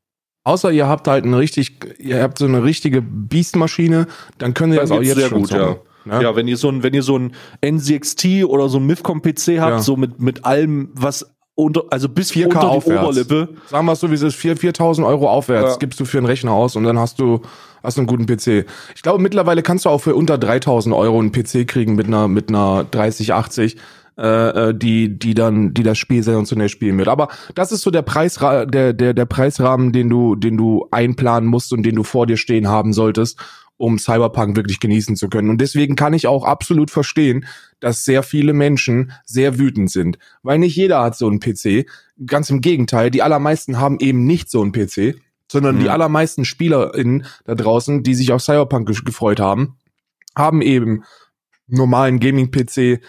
Außer ihr habt halt eine richtig, ihr habt so eine richtige Beastmaschine, dann könnt ihr das, auch jetzt sehr gut, ja. Ne? Ja, wenn ihr so ein, wenn ihr so ein NCXT oder so ein Mifcom PC habt, ja. so mit, mit allem, was unter, also bis 4K unter die aufwärts. Oberlippe. Sagen wir es so, wie es ist, 4000 Euro aufwärts ja. gibst du für einen Rechner aus und dann hast du, hast einen guten PC. Ich glaube, mittlerweile kannst du auch für unter 3000 Euro einen PC kriegen mit einer, mit einer 3080 äh, äh, die die dann die das Spiel sensationell spielen wird. Aber das ist so der Preisra der der der Preisrahmen, den du den du einplanen musst und den du vor dir stehen haben solltest, um Cyberpunk wirklich genießen zu können. Und deswegen kann ich auch absolut verstehen, dass sehr viele Menschen sehr wütend sind, weil nicht jeder hat so einen PC. Ganz im Gegenteil, die allermeisten haben eben nicht so einen PC, sondern mhm. die allermeisten SpielerInnen da draußen, die sich auf Cyberpunk gefreut haben, haben eben normalen Gaming-PC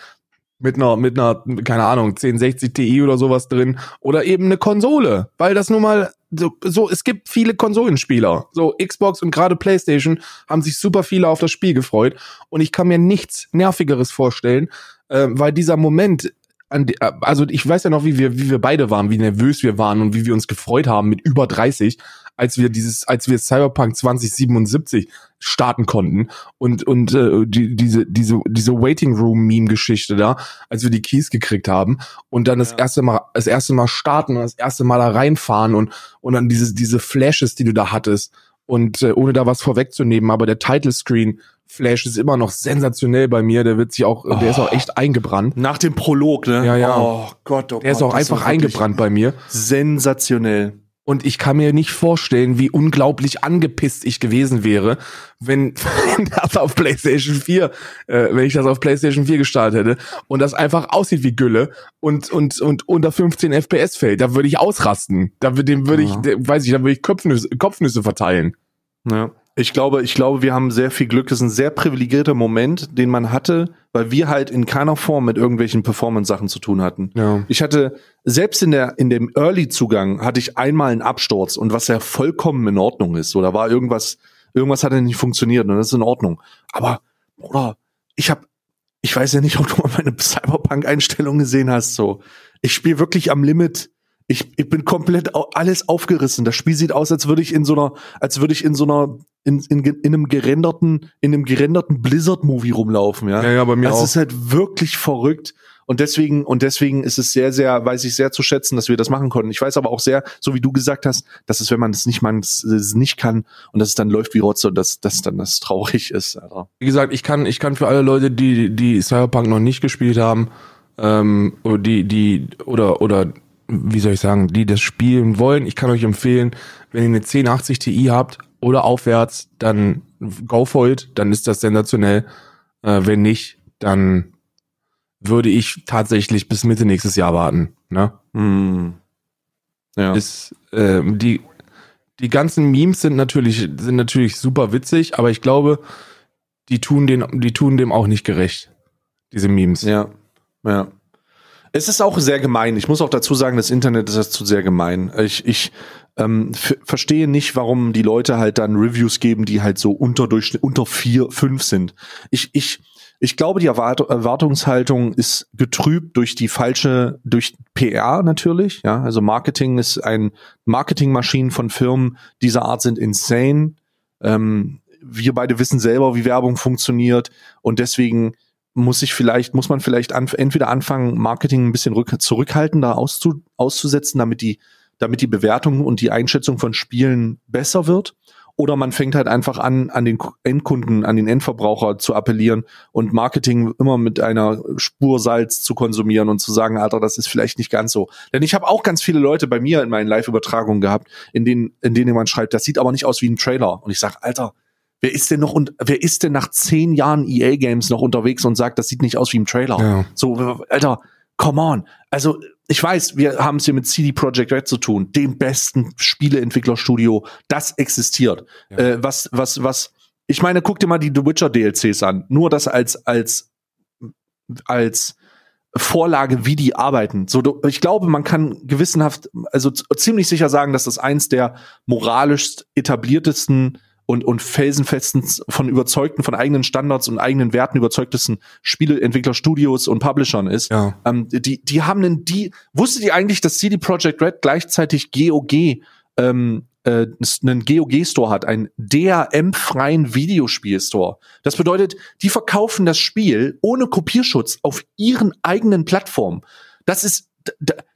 mit einer, mit einer, keine Ahnung, 1060 Ti oder sowas drin oder eben eine Konsole, weil das nun mal so, so, es gibt viele Konsolenspieler. So, Xbox und gerade PlayStation haben sich super viele auf das Spiel gefreut. Und ich kann mir nichts Nervigeres vorstellen, äh, weil dieser Moment, an die, also ich weiß ja noch, wie wir, wie wir beide waren, wie nervös wir waren und wie wir uns gefreut haben mit über 30, als wir dieses, als wir Cyberpunk 2077 starten konnten und und äh, die, diese diese diese Waiting Room Meme Geschichte da, als wir die Keys gekriegt haben und dann das erste Mal das erste Mal starten und das erste Mal da reinfahren und und dann diese diese Flashes, die du da hattest und äh, ohne da was vorwegzunehmen, aber der Title Screen Flash ist immer noch sensationell bei mir. Der wird sich auch, oh. der ist auch echt eingebrannt. Nach dem Prolog, ne? Ja, ja. Oh Gott, oh Der ist auch einfach eingebrannt bei mir. Sensationell. Und ich kann mir nicht vorstellen, wie unglaublich angepisst ich gewesen wäre, wenn, wenn das auf PlayStation 4, äh, wenn ich das auf PlayStation 4 gestartet hätte und das einfach aussieht wie Gülle und, und, und unter 15 FPS fällt. Da würde ich ausrasten. Da, dem würde ich, ja. weiß ich, da würde ich Kopfnüsse, Kopfnüsse verteilen. Ja. Ich glaube, ich glaube, wir haben sehr viel Glück. Das ist ein sehr privilegierter Moment, den man hatte, weil wir halt in keiner Form mit irgendwelchen Performance-Sachen zu tun hatten. Ja. Ich hatte, selbst in der, in dem Early-Zugang hatte ich einmal einen Absturz und was ja vollkommen in Ordnung ist. Oder war irgendwas, irgendwas hat ja nicht funktioniert und das ist in Ordnung. Aber, Bruder, ich habe, ich weiß ja nicht, ob du mal meine Cyberpunk-Einstellung gesehen hast, so. Ich spiele wirklich am Limit ich, ich bin komplett alles aufgerissen. Das Spiel sieht aus, als würde ich in so einer, als würde ich in so einer, in, in, in einem gerenderten, in einem gerenderten Blizzard-Movie rumlaufen, ja. Ja, ja, bei mir das auch. ist halt wirklich verrückt. Und deswegen, und deswegen ist es sehr, sehr, weiß ich sehr zu schätzen, dass wir das machen konnten. Ich weiß aber auch sehr, so wie du gesagt hast, dass es, wenn man es nicht, man es nicht kann und dass es dann läuft wie Rotze und dass, dass dann das traurig ist. Alter. Wie gesagt, ich kann, ich kann für alle Leute, die, die Cyberpunk noch nicht gespielt haben, ähm, oder die, die, oder, oder wie soll ich sagen, die das spielen wollen, ich kann euch empfehlen, wenn ihr eine 1080 Ti habt oder aufwärts, dann go for it, dann ist das sensationell. Äh, wenn nicht, dann würde ich tatsächlich bis Mitte nächstes Jahr warten. Ne? Hm. Ja. Ist, äh, die, die ganzen Memes sind natürlich, sind natürlich super witzig, aber ich glaube, die tun, den, die tun dem auch nicht gerecht. Diese Memes. Ja, ja. Es ist auch sehr gemein. Ich muss auch dazu sagen, das Internet ist dazu sehr gemein. Ich, ich ähm, verstehe nicht, warum die Leute halt dann Reviews geben, die halt so unter Durchschnitt, unter vier, fünf sind. Ich, ich, ich glaube, die Erwart Erwartungshaltung ist getrübt durch die falsche, durch PR natürlich. Ja, also Marketing ist ein Marketingmaschinen von Firmen dieser Art sind insane. Ähm, wir beide wissen selber, wie Werbung funktioniert und deswegen muss ich vielleicht, muss man vielleicht an, entweder anfangen, Marketing ein bisschen rück, zurückhaltender auszu, auszusetzen, damit die, damit die Bewertung und die Einschätzung von Spielen besser wird. Oder man fängt halt einfach an, an den Endkunden, an den Endverbraucher zu appellieren und Marketing immer mit einer Spur Salz zu konsumieren und zu sagen, Alter, das ist vielleicht nicht ganz so. Denn ich habe auch ganz viele Leute bei mir in meinen Live-Übertragungen gehabt, in denen, in denen man schreibt, das sieht aber nicht aus wie ein Trailer. Und ich sage, Alter, Wer ist denn noch und wer ist denn nach zehn Jahren EA Games noch unterwegs und sagt, das sieht nicht aus wie im Trailer? Ja. So, Alter, come on. Also ich weiß, wir haben es hier mit CD Projekt Red zu tun, dem besten Spieleentwicklerstudio, das existiert. Ja. Äh, was, was, was? Ich meine, guck dir mal die The Witcher DLCs an. Nur das als als als Vorlage, wie die arbeiten. So, ich glaube, man kann gewissenhaft, also ziemlich sicher sagen, dass das eins der moralisch etabliertesten und, und felsenfesten, von überzeugten, von eigenen Standards und eigenen Werten überzeugtesten Spieleentwicklerstudios und Publishern ist. Ja. Ähm, die, die haben einen, die, wusstet ihr eigentlich, dass CD Projekt Red gleichzeitig GOG, ähm, äh, einen GOG-Store hat, einen DRM-freien Videospiel-Store. Das bedeutet, die verkaufen das Spiel ohne Kopierschutz auf ihren eigenen Plattformen. Das ist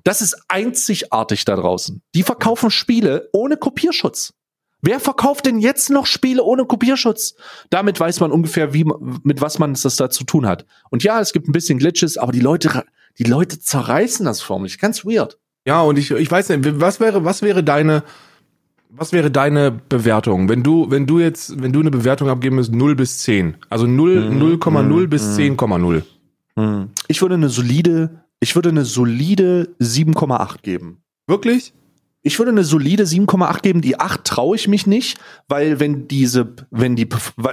das ist einzigartig da draußen. Die verkaufen Spiele ohne Kopierschutz. Wer verkauft denn jetzt noch Spiele ohne Kopierschutz? Damit weiß man ungefähr, wie, mit was man das da zu tun hat. Und ja, es gibt ein bisschen Glitches, aber die Leute, die Leute zerreißen das förmlich. Ganz weird. Ja, und ich, ich weiß nicht, was wäre, was wäre deine, was wäre deine Bewertung? Wenn du, wenn du jetzt, wenn du eine Bewertung abgeben müsst, 0 bis 10. Also 0, mhm. 0,0 mhm. bis 10,0. Mhm. Ich würde eine solide, ich würde eine solide 7,8 geben. Wirklich? Ich würde eine solide 7,8 geben. Die 8 traue ich mich nicht, weil wenn diese, wenn die,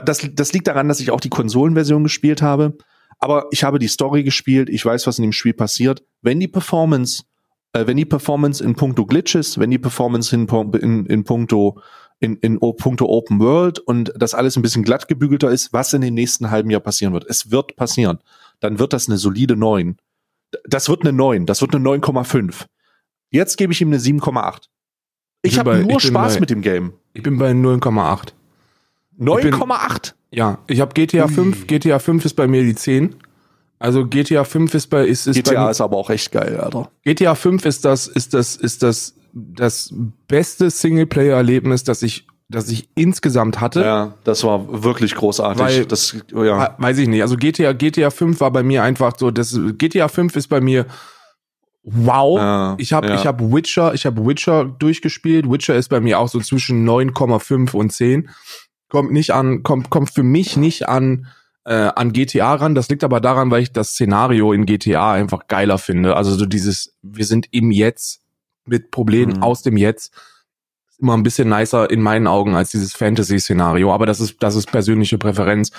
das, das liegt daran, dass ich auch die Konsolenversion gespielt habe. Aber ich habe die Story gespielt. Ich weiß, was in dem Spiel passiert. Wenn die Performance äh, wenn die Performance in puncto Glitches, wenn die Performance in, in, in puncto in, in puncto Open World und das alles ein bisschen glatt gebügelter ist, was in den nächsten halben Jahr passieren wird. Es wird passieren. Dann wird das eine solide 9. Das wird eine 9, das wird eine 9,5. Jetzt gebe ich ihm eine 7,8. Ich habe nur Spaß bei, mit dem Game. Ich bin bei 0,8. 9,8? Ja, ich habe GTA Ui. 5. GTA 5 ist bei mir die 10. Also GTA 5 ist bei ist, ist GTA bei, ist aber auch echt geil, Alter. GTA 5 ist das ist das ist das das beste Singleplayer Erlebnis, das ich das ich insgesamt hatte. Ja, das war wirklich großartig. Weil, das ja. Weiß ich nicht. Also GTA GTA 5 war bei mir einfach so, das GTA 5 ist bei mir wow. Ja, ich habe ja. ich habe Witcher, ich habe Witcher durchgespielt. Witcher ist bei mir auch so zwischen 9,5 und 10. Kommt nicht an kommt kommt für mich nicht an äh, an GTA ran. Das liegt aber daran, weil ich das Szenario in GTA einfach geiler finde. Also so dieses, wir sind im Jetzt mit Problemen mhm. aus dem Jetzt. Ist immer ein bisschen nicer in meinen Augen als dieses Fantasy-Szenario. Aber das ist, das ist persönliche Präferenz.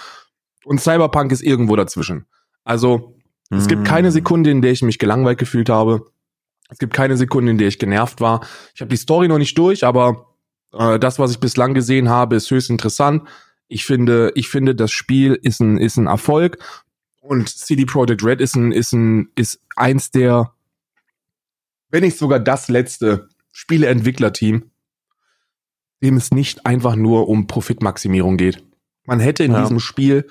Und Cyberpunk ist irgendwo dazwischen. Also, mhm. es gibt keine mhm. Sekunde, in der ich mich gelangweilt gefühlt habe. Es gibt keine Sekunde, in der ich genervt war. Ich habe die Story noch nicht durch, aber äh, das, was ich bislang gesehen habe, ist höchst interessant. Ich finde, ich finde, das Spiel ist ein, ist ein Erfolg und CD Projekt Red ist ein, ist ein, ist eins der, wenn nicht sogar das letzte Spieleentwicklerteam, dem es nicht einfach nur um Profitmaximierung geht. Man hätte in ja. diesem Spiel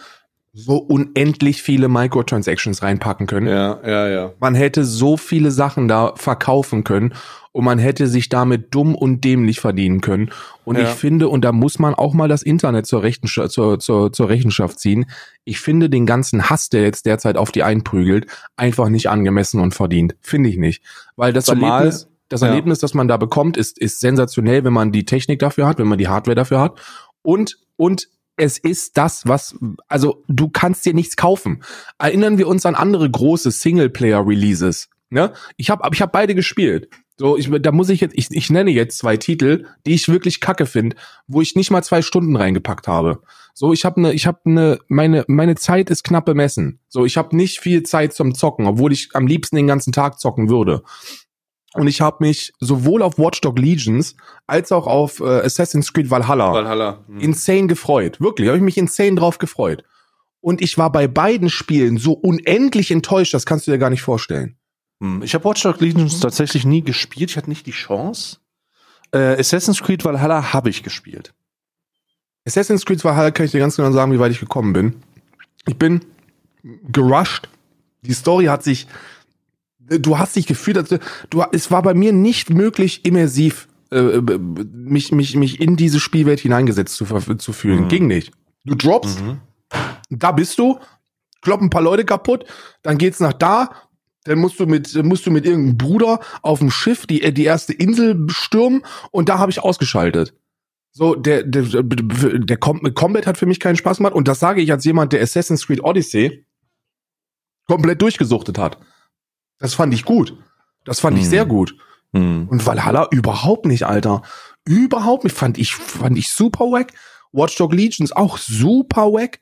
so unendlich viele Microtransactions reinpacken können. Ja, ja, ja. Man hätte so viele Sachen da verkaufen können und man hätte sich damit dumm und dämlich verdienen können. Und ja. ich finde, und da muss man auch mal das Internet zur, Rechenschaft, zur, zur, zur Rechenschaft ziehen, ich finde den ganzen Hass, der jetzt derzeit auf die einprügelt, einfach nicht angemessen und verdient. Finde ich nicht. Weil das Zumal, Erlebnis, das ja. Erlebnis, das man da bekommt, ist, ist sensationell, wenn man die Technik dafür hat, wenn man die Hardware dafür hat. Und, und es ist das, was, also du kannst dir nichts kaufen. Erinnern wir uns an andere große Singleplayer-Releases. Ne? Ich habe ich hab beide gespielt. So, ich, da muss ich jetzt, ich, ich nenne jetzt zwei Titel, die ich wirklich kacke finde, wo ich nicht mal zwei Stunden reingepackt habe. So, ich habe ne, ich habe ne, meine meine Zeit ist knapp bemessen. So, ich habe nicht viel Zeit zum Zocken, obwohl ich am liebsten den ganzen Tag zocken würde. Und ich habe mich sowohl auf Watchdog Legions als auch auf äh, Assassin's Creed Valhalla, Valhalla. Mhm. insane gefreut. Wirklich, habe ich mich insane drauf gefreut. Und ich war bei beiden Spielen so unendlich enttäuscht, das kannst du dir gar nicht vorstellen. Hm, ich habe Watch Dogs Legion tatsächlich nie gespielt. Ich hatte nicht die Chance. Äh, Assassin's Creed Valhalla habe ich gespielt. Assassin's Creed Valhalla kann ich dir ganz genau sagen, wie weit ich gekommen bin. Ich bin gerusht. Die Story hat sich, du hast dich gefühlt, du, es war bei mir nicht möglich, immersiv äh, äh mich, mich, mich in diese Spielwelt hineingesetzt zu, zu fühlen. Mhm. Ging nicht. Du droppst, mhm. da bist du, kloppen ein paar Leute kaputt, dann geht's nach da, dann musst du mit, musst du mit irgendeinem Bruder auf dem Schiff die, die erste Insel stürmen und da habe ich ausgeschaltet. So, der, der, der Combat hat für mich keinen Spaß gemacht und das sage ich als jemand, der Assassin's Creed Odyssey komplett durchgesuchtet hat. Das fand ich gut. Das fand hm. ich sehr gut. Hm. Und Valhalla überhaupt nicht, Alter. Überhaupt nicht. Fand ich, fand ich super wack. Watchdog Legions auch super wack.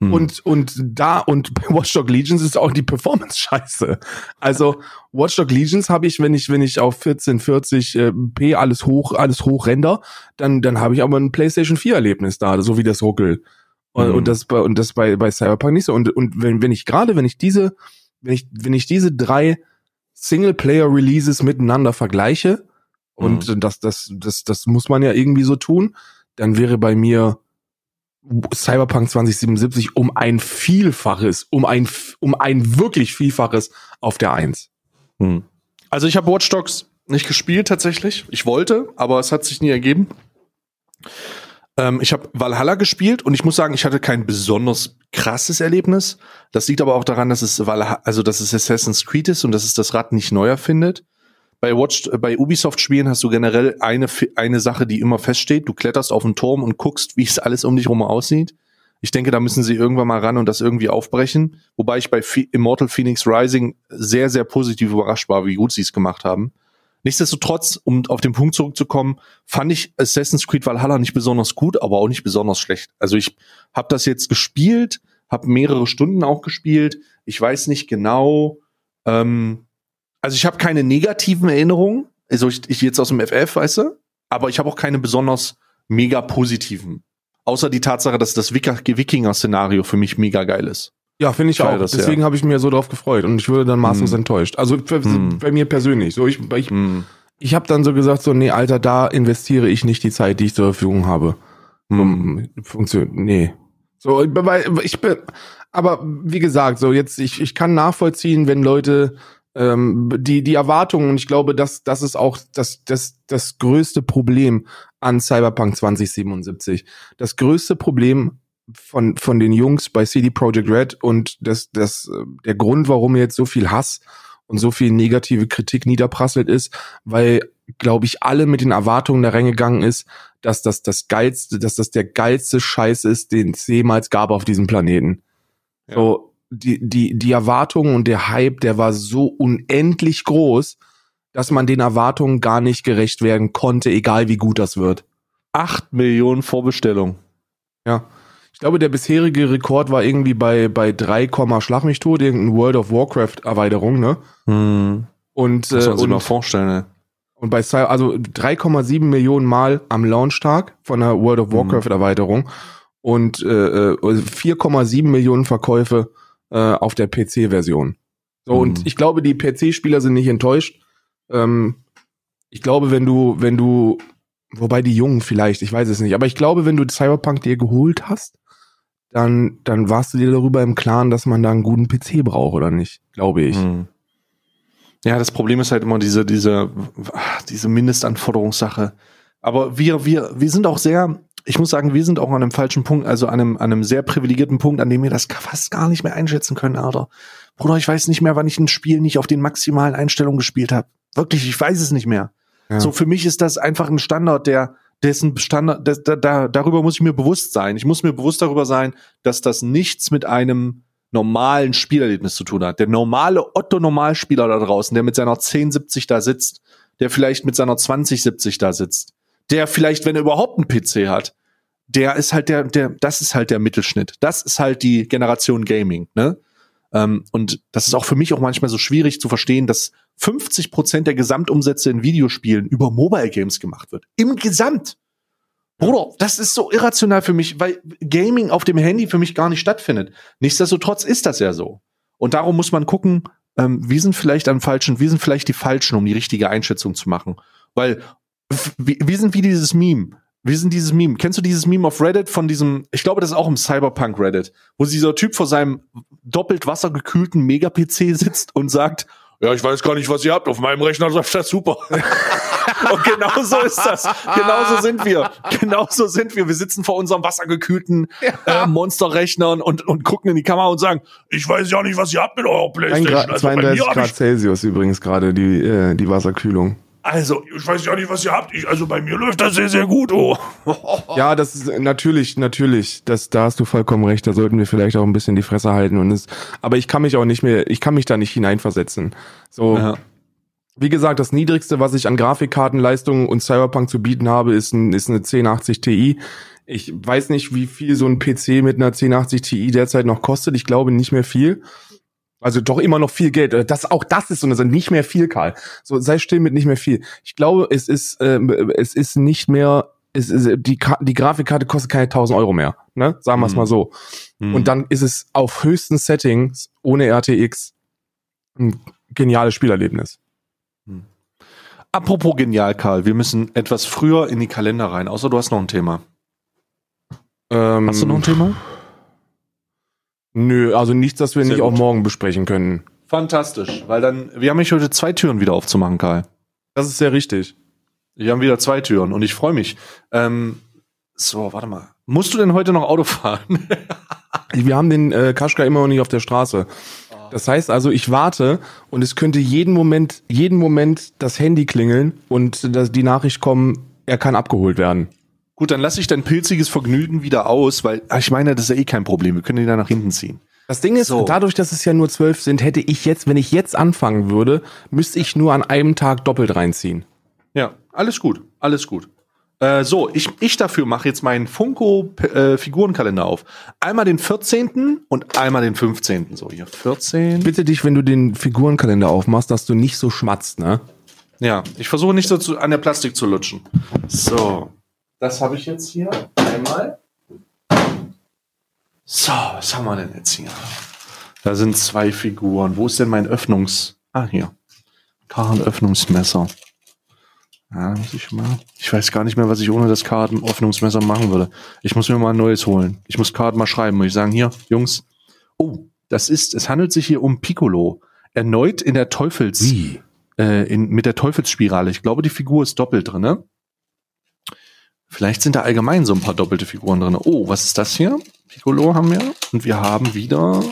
Hm. Und, und da, und bei Watchdog Legions ist auch die Performance scheiße. Also, Watchdog Legions habe ich, wenn ich, wenn ich auf 1440 äh, p alles hoch, alles hoch render, dann, dann habe ich aber ein PlayStation 4 Erlebnis da, so wie das ruckelt. Und, hm. und das bei, und das bei, bei Cyberpunk nicht so. Und, und wenn, wenn ich gerade, wenn ich diese, wenn ich, wenn ich diese drei Singleplayer-Releases miteinander vergleiche, und hm. das, das, das, das muss man ja irgendwie so tun, dann wäre bei mir Cyberpunk 2077 um ein Vielfaches, um ein, um ein wirklich Vielfaches auf der Eins. Hm. Also ich habe Watch Dogs nicht gespielt tatsächlich. Ich wollte, aber es hat sich nie ergeben. Ähm, ich habe Valhalla gespielt und ich muss sagen, ich hatte kein besonders krasses Erlebnis. Das liegt aber auch daran, dass es Valhalla, also dass es Assassin's Creed ist und dass es das Rad nicht neu erfindet bei Watch, bei Ubisoft-Spielen hast du generell eine, eine Sache, die immer feststeht. Du kletterst auf einen Turm und guckst, wie es alles um dich herum aussieht. Ich denke, da müssen sie irgendwann mal ran und das irgendwie aufbrechen. Wobei ich bei Immortal Phoenix Rising sehr, sehr positiv überrascht war, wie gut sie es gemacht haben. Nichtsdestotrotz, um auf den Punkt zurückzukommen, fand ich Assassin's Creed Valhalla nicht besonders gut, aber auch nicht besonders schlecht. Also ich habe das jetzt gespielt, habe mehrere Stunden auch gespielt. Ich weiß nicht genau, ähm, Also ich habe keine negativen Erinnerungen, also ich, ich jetzt aus dem FF, weißt du, aber ich habe auch keine besonders mega positiven. Außer die Tatsache, dass das Wikinger-Szenario für mich mega geil ist. Ja, finde ich auch. das, Deswegen ja. habe ich mir so drauf gefreut und ich würde dann maßlos Hm. enttäuscht. Also für, Hm. bei mir persönlich. So ich, ich, Hm. ich habe dann so gesagt so nee, Alter, da investiere ich nicht die Zeit, die ich zur Verfügung habe. Hm. Funktioniert. Nee. So, weil ich bin, aber wie gesagt, so jetzt, ich, ich kann nachvollziehen, wenn Leute ähm, die, die Erwartungen, und ich glaube, das, das ist auch das, das, das größte Problem an Cyberpunk 2077. Das größte Problem von, von den Jungs bei CD Projekt Red und das, das, äh, der Grund, warum jetzt so viel Hass und so viel negative Kritik niederprasselt ist, weil, glaube ich, alle mit den Erwartungen da reingegangen ist, dass das das geilste, dass das der geilste Scheiß ist, den es jemals gab auf diesem Planeten. Ja. So, die, die, die Erwartungen und der Hype, der war so unendlich groß, dass man den Erwartungen gar nicht gerecht werden konnte, egal wie gut das wird. Acht Millionen Vorbestellungen. Ja. Ich glaube, der bisherige Rekord war irgendwie bei, bei 3, Komma Schlag mich tot, irgendeine World of Warcraft Erweiterung, ne? Hm. Und, Muss äh, man sich mal vorstellen, ne? und bei also 3,7 Millionen Mal am Launchtag von der World of Warcraft Erweiterung und äh, äh, 4,7 Millionen Verkäufe äh, auf der PC-Version. So, Mhm. und ich glaube, die PC-Spieler sind nicht enttäuscht. Ähm, ich glaube, wenn du, wenn du, wobei die Jungen vielleicht, ich weiß es nicht, aber ich glaube, wenn du Cyberpunk dir geholt hast, dann, dann warst du dir darüber im Klaren, dass man da einen guten PC braucht, oder nicht? Glaube ich. Hm. Ja, das Problem ist halt immer diese, diese, diese Mindestanforderungssache. Aber wir, wir, wir sind auch sehr, ich muss sagen, wir sind auch an einem falschen Punkt, also an einem, an einem sehr privilegierten Punkt, an dem wir das fast gar nicht mehr einschätzen können, Alter. Bruder, ich weiß nicht mehr, wann ich ein Spiel nicht auf den maximalen Einstellungen gespielt habe. Wirklich, ich weiß es nicht mehr. Ja. So, für mich ist das einfach ein Standard, der, dessen Standard, das, da, da, darüber muss ich mir bewusst sein. Ich muss mir bewusst darüber sein, dass das nichts mit einem normalen Spielerlebnis zu tun hat. Der normale Otto-Normalspieler da draußen, der mit seiner 1070 da sitzt, der vielleicht mit seiner 2070 da sitzt, der vielleicht, wenn er überhaupt einen PC hat, der ist halt der, der, das ist halt der Mittelschnitt. Das ist halt die Generation Gaming, ne? Ähm, und das ist auch für mich auch manchmal so schwierig zu verstehen, dass 50 Prozent der Gesamtumsätze in Videospielen über Mobile Games gemacht wird. Im Gesamt. Bruder, das ist so irrational für mich, weil Gaming auf dem Handy für mich gar nicht stattfindet. Nichtsdestotrotz ist das ja so. Und darum muss man gucken, ähm, wir sind vielleicht am falschen, wir sind vielleicht die Falschen, um die richtige Einschätzung zu machen. Weil wir sind wie dieses Meme. Wir sind dieses Meme. Kennst du dieses Meme auf Reddit von diesem, ich glaube, das ist auch im Cyberpunk Reddit, wo dieser Typ vor seinem doppelt wassergekühlten Mega-PC sitzt und sagt, ja, ich weiß gar nicht, was ihr habt. Auf meinem Rechner läuft das super. und genau so ist das. Genauso sind wir. Genauso sind wir. Wir sitzen vor unserem wassergekühlten äh, Monsterrechnern und, und gucken in die Kamera und sagen, ich weiß ja nicht, was ihr habt mit eurer Ein Playstation. Grad, Also, bei 32 mir hab Grad Celsius übrigens gerade die, äh, die Wasserkühlung. Also, ich weiß ja nicht, was ihr habt. Ich, also bei mir läuft das sehr, sehr gut. Oh. Ja, das ist äh, natürlich, natürlich, das, da hast du vollkommen recht. Da sollten wir vielleicht auch ein bisschen die Fresse halten und es, aber ich kann mich auch nicht mehr, ich kann mich da nicht hineinversetzen. So, Ja. wie gesagt, das niedrigste, was ich an Grafikkartenleistungen und Cyberpunk zu bieten habe, ist, ein, ist eine 1080 Ti. Ich weiß nicht, wie viel so ein PC mit einer 1080 Ti derzeit noch kostet. Ich glaube nicht mehr viel. Also doch immer noch viel Geld. Das auch das ist so eine Sache, nicht mehr viel, Karl. So sei still mit nicht mehr viel. Ich glaube, es ist ähm, es ist nicht mehr es ist, die Ka- die Grafikkarte kostet keine 1000 Euro mehr, ne? Sagen wir es Mhm. mal so. Und dann ist es auf höchsten Settings ohne RTX ein geniales Spielerlebnis. Apropos genial, Karl, wir müssen etwas früher in die Kalender rein, außer du hast noch ein Thema. Ähm, Hast du noch ein Thema? Nö, also nichts, das wir Sehr nicht auch gut. morgen besprechen können. Fantastisch, weil dann, wir haben mich heute zwei Türen wieder aufzumachen, Karl. Das ist sehr richtig. Wir haben wieder zwei Türen und ich freue mich. Ähm, so, warte mal. Musst du denn heute noch Auto fahren? Wir haben den äh, Kaschka immer noch nicht auf der Straße. Das heißt also, ich warte und es könnte jeden Moment, jeden Moment das Handy klingeln und dass die Nachricht kommen, er kann abgeholt werden. Gut, dann lasse ich dein pilziges Vergnügen wieder aus, weil ach, ich meine, das ist ja eh kein Problem. Wir können den da nach hinten ziehen. Das Ding ist, So. dadurch, dass es ja nur zwölf sind, hätte ich jetzt, wenn ich jetzt anfangen würde, müsste ich nur an einem Tag doppelt reinziehen. Ja, alles gut, alles gut. Äh, so, ich, ich dafür mache jetzt meinen Funko-Figurenkalender auf. Einmal den 14. und einmal den 15. So, hier 14. Bitte dich, wenn du den Figurenkalender aufmachst, dass du nicht so schmatzt, ne? Ja, ich versuche nicht so zu, an der Plastik zu lutschen. So, das habe ich jetzt hier. Einmal. So, was haben wir denn jetzt hier? Da sind zwei Figuren. Wo ist denn mein Öffnungs... Ah, hier. Kartenöffnungsmesser. Ja, muss ich mal. Ich weiß gar nicht mehr, was ich ohne das Kartenöffnungsmesser machen würde. Ich muss mir mal ein neues holen. Ich muss Karten mal schreiben. Muss ich sagen, hier, Jungs. Oh, das ist, es handelt sich hier um Piccolo. Erneut in der Teufels, Wie? äh, in, mit der Teufelsspirale. Ich glaube, die Figur ist doppelt drin, ne? Vielleicht sind da allgemein so ein paar doppelte Figuren drin. Oh, was ist das hier? Piccolo haben wir. Und wir haben wieder.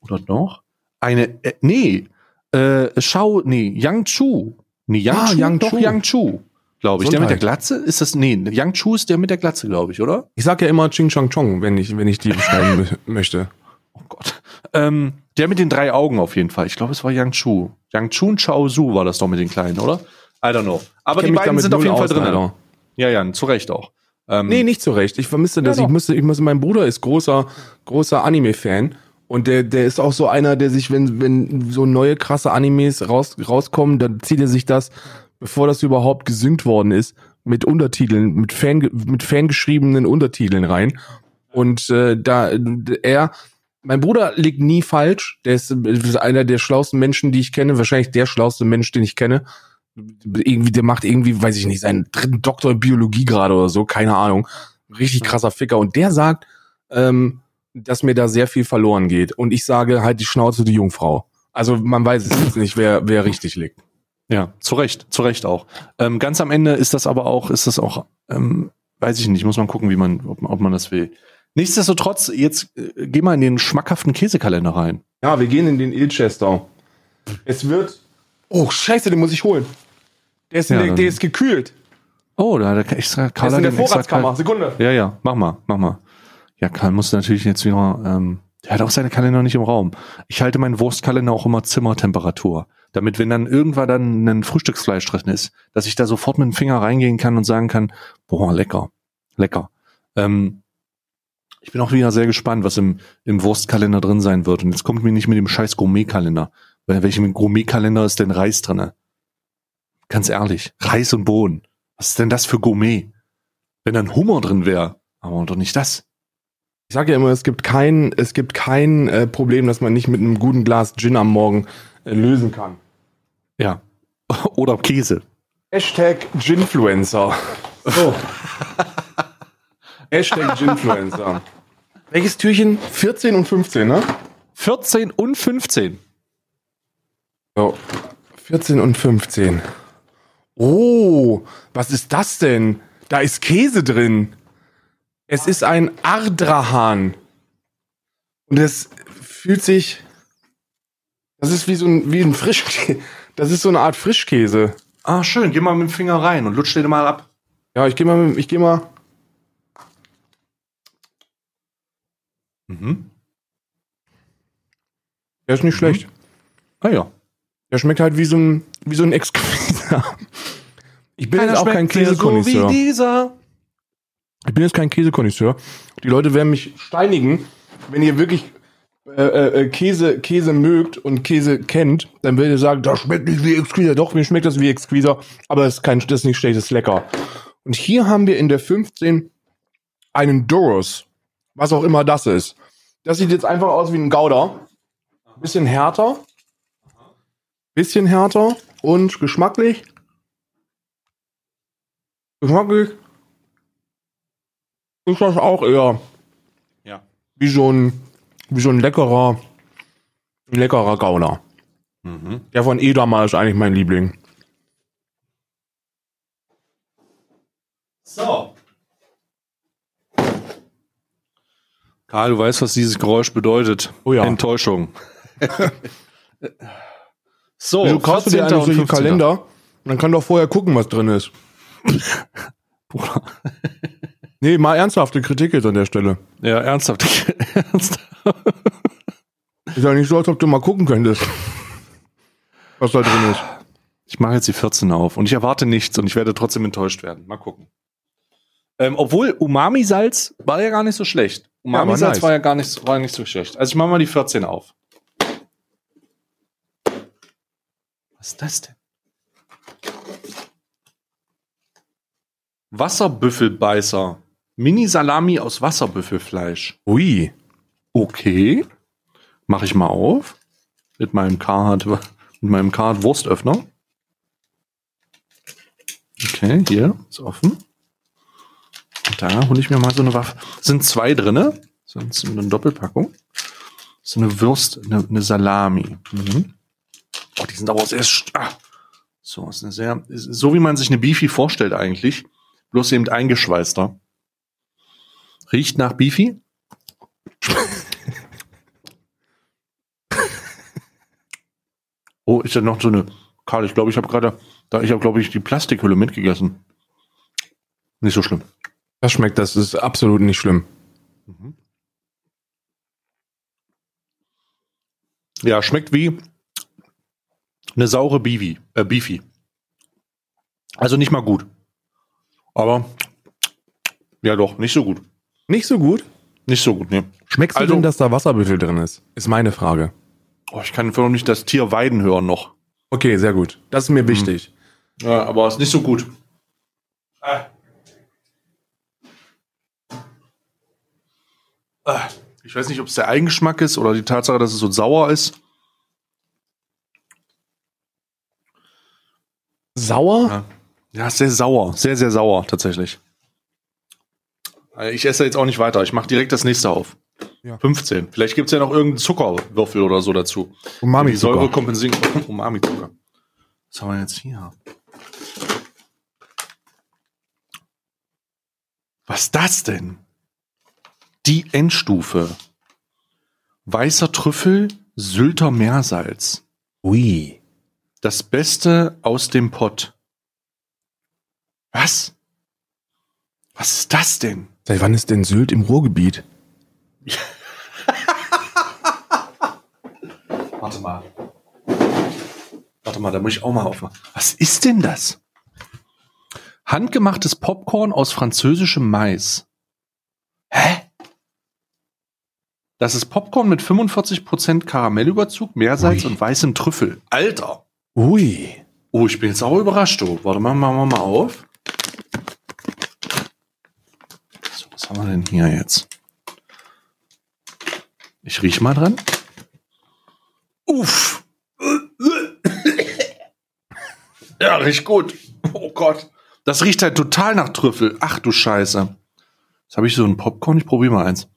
Oder noch? Eine. Äh, nee. Äh, Shao. Nee, Yang Chu. Nee, Yang Ah, Chu. Yang doch, Chu. Yang Chu. Glaube ich. Der mit der. Glatze? Ist das. Nee, Yang Chu ist der mit der Glatze, glaube ich, oder? Ich sag ja immer Ching Chong Chong, wenn ich, wenn ich die beschreiben mö- möchte. Oh Gott. Ähm, der mit den drei Augen auf jeden Fall. Ich glaube, es war Yang Chu. Yang Chu und Chao Su war das doch mit den Kleinen, oder? I don't know. Aber die beiden sind auf jeden Fall aus, drin. leider. Ja, ja, zu Recht auch. Ähm, Nee, nicht zurecht. Ich vermisse das. Ja, ich müsste, ich müsste, mein Bruder ist großer, großer Anime-Fan. Und der, der ist auch so einer, der sich, wenn, wenn so neue krasse Animes raus, rauskommen, dann zieht er sich das, bevor das überhaupt gesynkt worden ist, mit Untertiteln, mit Fan, mit fangeschriebenen Untertiteln rein. Und äh, da er, mein Bruder liegt nie falsch. Der ist, ist einer der schlauesten Menschen, die ich kenne, wahrscheinlich der schlauste Mensch, den ich kenne. Irgendwie, der macht irgendwie, weiß ich nicht, seinen dritten Doktor in Biologie gerade oder so, keine Ahnung. Richtig krasser Ficker. Und der sagt, ähm, dass mir da sehr viel verloren geht. Und ich sage halt die Schnauze, die Jungfrau. Also man weiß es jetzt nicht, wer, wer richtig liegt. Ja, zu Recht, zu Recht auch. Ähm, ganz am Ende ist das aber auch, ist das auch, ähm, weiß ich nicht, muss man gucken, wie man, ob, ob man das will. Nichtsdestotrotz, jetzt äh, geh mal in den schmackhaften Käsekalender rein. Ja, wir gehen in den Ilchester. Es wird. Oh, scheiße, den muss ich holen. Der ist, Ja, der, der ist gekühlt. Oh, da hat der extra Der Karl ist hat in der Vorratskammer. Sekunde. Ja, ja, mach mal, mach mal. Ja, Karl muss natürlich jetzt wieder, ähm, der hat auch seine Kalender nicht im Raum. Ich halte meinen Wurstkalender auch immer Zimmertemperatur. Damit, wenn dann irgendwann dann ein Frühstücksfleisch drin ist, dass ich da sofort mit dem Finger reingehen kann und sagen kann, boah, lecker, lecker. Ähm, ich bin auch wieder sehr gespannt, was im, im Wurstkalender drin sein wird. Und jetzt kommt mir nicht mit dem scheiß Gourmetkalender. Weil in welchem Gourmetkalender ist denn Reis drinne? Ganz ehrlich, Reis und Bohnen. Was ist denn das für Gourmet? Wenn dann Hummer drin wäre, aber doch nicht das. Ich sage ja immer, es gibt kein, es gibt kein äh, Problem, das man nicht mit einem guten Glas Gin am Morgen äh, lösen kann. Ja. Oder Käse. Hashtag Ginfluencer. So. Hashtag Ginfluencer. Welches Türchen? 14 und 15, ne? 14 und 15. So. 14 und 15. Oh, was ist das denn? Da ist Käse drin. Es ist ein Ardrahan. Und es fühlt sich. Das ist wie so ein, wie ein Frischkäse. Das ist so eine Art Frischkäse. Ah, schön. Geh mal mit dem Finger rein und lutsch den mal ab. Ja, ich gehe mal, mit- ich gehe mal. Mhm. Der ist nicht schlecht. Ah ja. Der schmeckt halt wie so ein, wie so ein Exquisiter. Ich bin jetzt auch kein Käsekonisseur. dieser. Ich bin jetzt kein Käsekonisseur. Die Leute werden mich steinigen, wenn ihr wirklich äh, äh, Käse, Käse mögt und Käse kennt, dann werdet ihr sagen, das schmeckt nicht wie Exquisiter. Doch, mir schmeckt das wie Exquisiter, aber es ist kein, das ist nicht schlecht, das ist lecker. Und hier haben wir in der 15 einen Doros, was auch immer das ist. Das sieht jetzt einfach aus wie ein Gouda. Bisschen härter. Bisschen härter und geschmacklich. Geschmacklich ist das auch eher Ja. wie so ein, wie so ein leckerer, leckerer Gouda. Mhm. Der von Edamer ist eigentlich mein Liebling. So. Karl, du weißt, was dieses Geräusch bedeutet. Oh ja. Enttäuschung. so, Wieso kaufst du dir 14. eigentlich solche und 15. Kalender? Man kann doch vorher gucken, was drin ist. Bruder. Nee, mal ernsthafte Kritik jetzt an der Stelle. Ja, ernsthaft. ernsthaft. Ist ja nicht so, als ob du mal gucken könntest, was da drin ist. Ich mache jetzt die 14 auf und ich erwarte nichts und ich werde trotzdem enttäuscht werden. Mal gucken. Ähm, obwohl Umami-Salz war ja gar nicht so schlecht. Umami-Salz war nice. war ja gar nicht, war nicht so schlecht. Also ich mache mal die 14 auf. Was ist das denn? Wasserbüffelbeißer. Mini-Salami aus Wasserbüffelfleisch. Ui. Okay. Mache ich mal auf. Mit meinem Carhartt, mit meinem Carhartt Wurstöffner. Okay, hier ist offen. Und da hole ich mir mal so eine Waffe. Sind zwei drinne. Sonst eine Doppelpackung. So eine Wurst, eine, eine Salami. Mhm. Oh, die sind aber auch sehr. Ah. So, ist eine sehr. Ist so wie man sich eine Beefy vorstellt eigentlich. Bloß eben eingeschweißter. Riecht nach Beefy. Oh, ist da noch so eine. Karl, ich glaube, ich habe gerade. Da, ich habe, glaube ich, die Plastikhülle mitgegessen. Nicht so schlimm. Das schmeckt, das ist absolut nicht schlimm. Ja, schmeckt wie eine saure Beefy. Äh, Beefy. Also nicht mal gut. Aber ja doch, nicht so gut. Nicht so gut? Nicht so gut, ne. Schmeckst du Also- denn, dass da Wasserbüttel drin ist? Ist meine Frage. Oh, ich kann einfach nicht das Tier weiden hören noch. Okay, sehr gut. Das ist mir Mhm. wichtig. Ja, aber ist nicht so gut. Ah. Ah. Ich weiß nicht, ob es der Eigengeschmack ist oder die Tatsache, dass es so sauer ist. Sauer? Ja, ja ist sehr sauer. Sehr, sehr sauer, tatsächlich. Ich esse jetzt auch nicht weiter. Ich mache direkt das nächste auf. Ja. 15. Vielleicht gibt es ja noch irgendeinen Zuckerwürfel oder so dazu. Umami die Säure Zucker. kompensieren. Umami-Zucker. Was haben wir jetzt hier? Was ist das denn? Die Endstufe. Weißer Trüffel, Sylter Meersalz. Ui. Das Beste aus dem Pott. Was? Was ist das denn? Seit wann ist denn Sylt im Ruhrgebiet? Warte mal. Warte mal, da muss ich auch mal aufmachen. Was ist denn das? Handgemachtes Popcorn aus französischem Mais. Hä? Das ist Popcorn mit 45% Karamellüberzug, Meersalz Ui. und weißem Trüffel. Alter! Ui. Oh, ich bin jetzt auch überrascht. Oh. Warte mal, machen wir mal auf. So, was haben wir denn hier jetzt? Ich riech mal dran. Uff. Ja, riecht gut. Oh Gott. Das riecht halt total nach Trüffel. Ach du Scheiße. Jetzt habe ich so ein Popcorn. Ich probiere mal eins.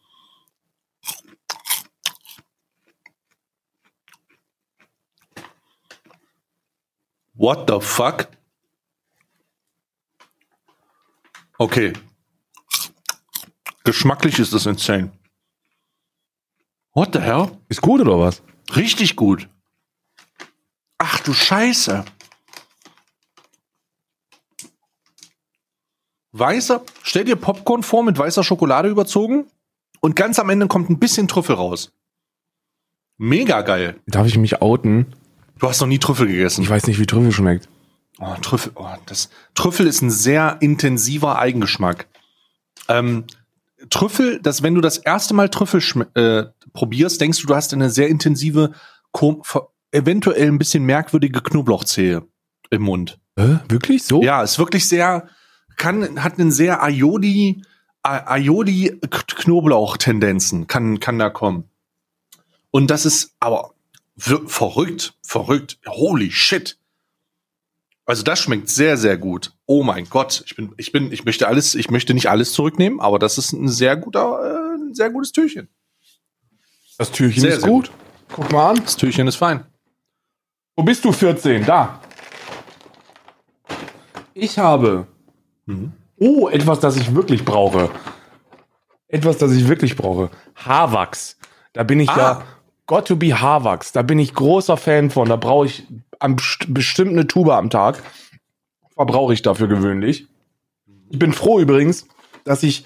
What the fuck? Okay. Geschmacklich ist das insane. What the hell? Ist gut oder was? Richtig gut. Ach du Scheiße. Weißer, stell dir Popcorn vor mit weißer Schokolade überzogen und ganz am Ende kommt ein bisschen Trüffel raus. Mega geil. Darf ich mich outen? Du hast noch nie Trüffel gegessen. Ich weiß nicht, wie Trüffel schmeckt. Oh, Trüffel, oh, das, Trüffel ist ein sehr intensiver Eigengeschmack. Ähm, Trüffel, dass wenn du das erste Mal Trüffel äh, probierst, denkst du, du hast eine sehr intensive, eventuell ein bisschen merkwürdige Knoblauchzehe im Mund. Äh, wirklich so? Ja, ist wirklich sehr, kann, hat einen sehr Aioli, A- Aioli Knoblauch-Tendenzen, kann, kann da kommen. Und das ist aber verrückt, verrückt. Holy shit. Also das schmeckt sehr, sehr gut. Oh mein Gott, ich bin, ich bin, ich möchte alles, ich möchte nicht alles zurücknehmen, aber das ist ein sehr guter, äh, ein sehr gutes Türchen. Das Türchen Sehr, ist sehr gut. Guck mal an. Das Türchen ist fein. Wo bist du 14? Da. Ich habe. Mhm. Oh, etwas, das ich wirklich brauche. Etwas, das ich wirklich brauche. Haarwachs. Da bin ich Ah. ja. Got to be Haarwachs. Da bin ich großer Fan von. Da brauche ich am, best- bestimmt eine Tube am Tag. Verbrauche ich dafür gewöhnlich. Ich bin froh übrigens, dass ich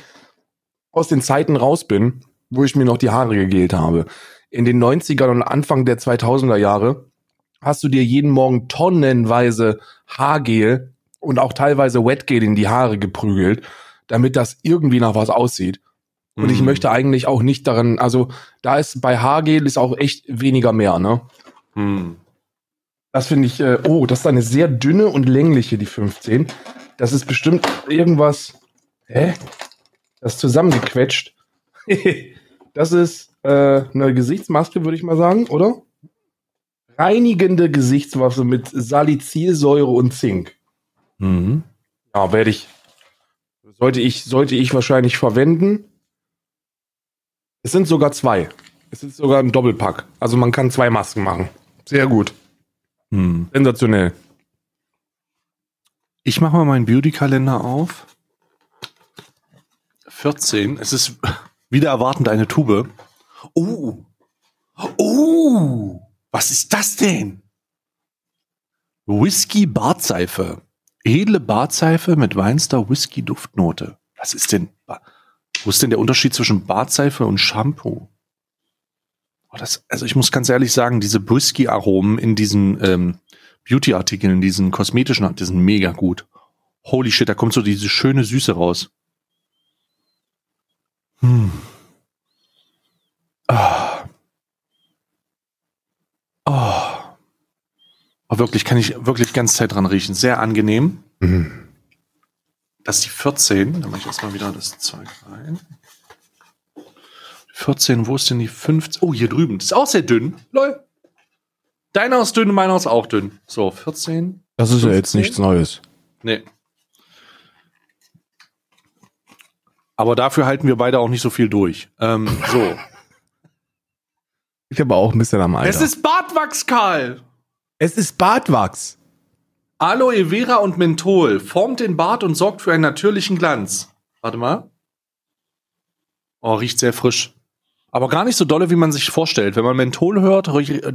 aus den Zeiten raus bin, wo ich mir noch die Haare gegelt habe. In den 90ern und Anfang der 2000er Jahre hast du dir jeden Morgen tonnenweise Haargel und auch teilweise Wetgel in die Haare geprügelt, damit das irgendwie nach was aussieht. Und ich Mhm. möchte eigentlich auch nicht daran, also da ist bei Haargel ist auch echt weniger mehr, ne? Hm. Das finde ich, äh, oh, das ist eine sehr dünne und längliche, die 15. Das ist bestimmt irgendwas, hä? Das ist zusammengequetscht. das ist äh, eine Gesichtsmaske, würde ich mal sagen, oder? Reinigende Gesichtswaffe mit Salicylsäure und Zink. Mhm. Ja, werde ich, sollte ich, sollte ich wahrscheinlich verwenden. Es sind sogar zwei. Es ist sogar ein Doppelpack. Also man kann zwei Masken machen. Sehr gut. Hm. Sensationell. Ich mache mal meinen Beauty-Kalender auf. 14. Es ist wieder erwartend eine Tube. Oh. Oh. Was ist das denn? Whisky Bartseife. Edle Bartseife mit Weinster Whisky Duftnote. Was ist denn? Wo ist denn der Unterschied zwischen Bartseife und Shampoo? Oh, das, also ich muss ganz ehrlich sagen, diese Whisky-Aromen in diesen ähm, Beauty-Artikeln, diesen kosmetischen, die sind mega gut. Holy shit, da kommt so diese schöne Süße raus. Hm. Ah. Oh. oh. Wirklich, kann ich wirklich ganz Zeit dran riechen. Sehr angenehm. Mhm. Das ist die 14. Da mache ich erstmal wieder das Zeug rein. 14, wo ist denn die 15? Oh, hier drüben. Das ist auch sehr dünn. Lol. Deiner ist dünn, meiner ist auch dünn. So, 14. Das ist ja jetzt 15? nichts Neues. Nee. Aber dafür halten wir beide auch nicht so viel durch. Ähm, so. Ich habe auch ein bisschen am Alter. es ist Bartwachs, Karl. es ist Bartwachs. Aloe Vera und Menthol formt den Bart und sorgt für einen natürlichen Glanz. Warte mal. Oh, riecht sehr frisch. Aber gar nicht so dolle, wie man sich vorstellt. Wenn man Menthol hört,